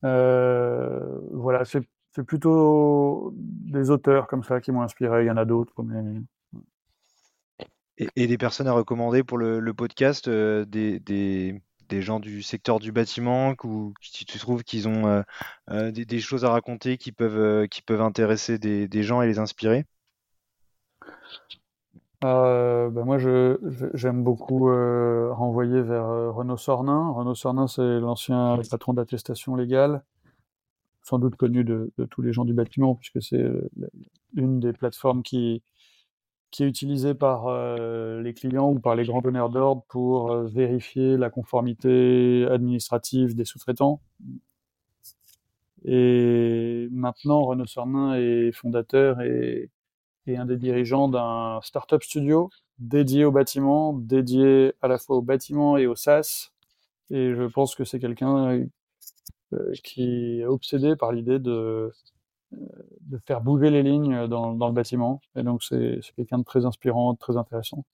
Euh, voilà, c'est plutôt des auteurs comme ça qui m'ont inspiré. Il y en a d'autres. Mais... Et, des personnes à recommander pour le, podcast, euh, des, gens du secteur du bâtiment, ou si tu trouves qu'ils ont euh, des, choses à raconter qui peuvent, intéresser des gens et les inspirer? Euh, ben moi, j'aime beaucoup euh, renvoyer vers euh, Renaud Sornin. Renaud Sornin, c'est l'ancien patron d'attestation légale, sans doute connu de, tous les gens du bâtiment, puisque c'est euh, une des plateformes qui, qui est utilisée par les clients ou par les grands donneurs d'ordre pour vérifier la conformité administrative des sous-traitants. Et maintenant, Renaud Sornin est fondateur et et un des dirigeants d'un startup studio dédié au bâtiment, dédié à la fois au bâtiment et au SaaS. Et je pense que c'est quelqu'un euh, qui est obsédé par l'idée de, euh, de faire bouger les lignes dans, dans le bâtiment. Et donc c'est quelqu'un de très inspirant, très intéressant.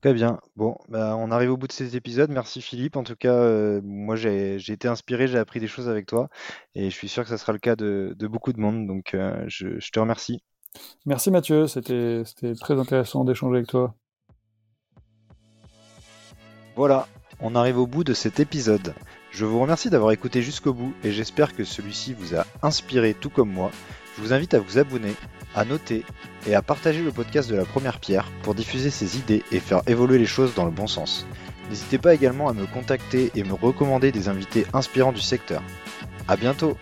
Très bien. Bon, bah, on arrive au bout de cet épisode. Merci Philippe. En tout cas, euh, moi j'ai été inspiré, j'ai appris des choses avec toi et je suis sûr que ça sera le cas de, de beaucoup de monde. Donc je, je te remercie. Merci Mathieu, c'était très intéressant d'échanger avec toi. Voilà, on arrive au bout de cet épisode. Je vous remercie d'avoir écouté jusqu'au bout et j'espère que celui-ci vous a inspiré tout comme moi. Je vous invite à vous abonner, à noter et à partager le podcast de la première pierre pour diffuser ses idées et faire évoluer les choses dans le bon sens. N'hésitez pas également à me contacter et me recommander des invités inspirants du secteur. A bientôt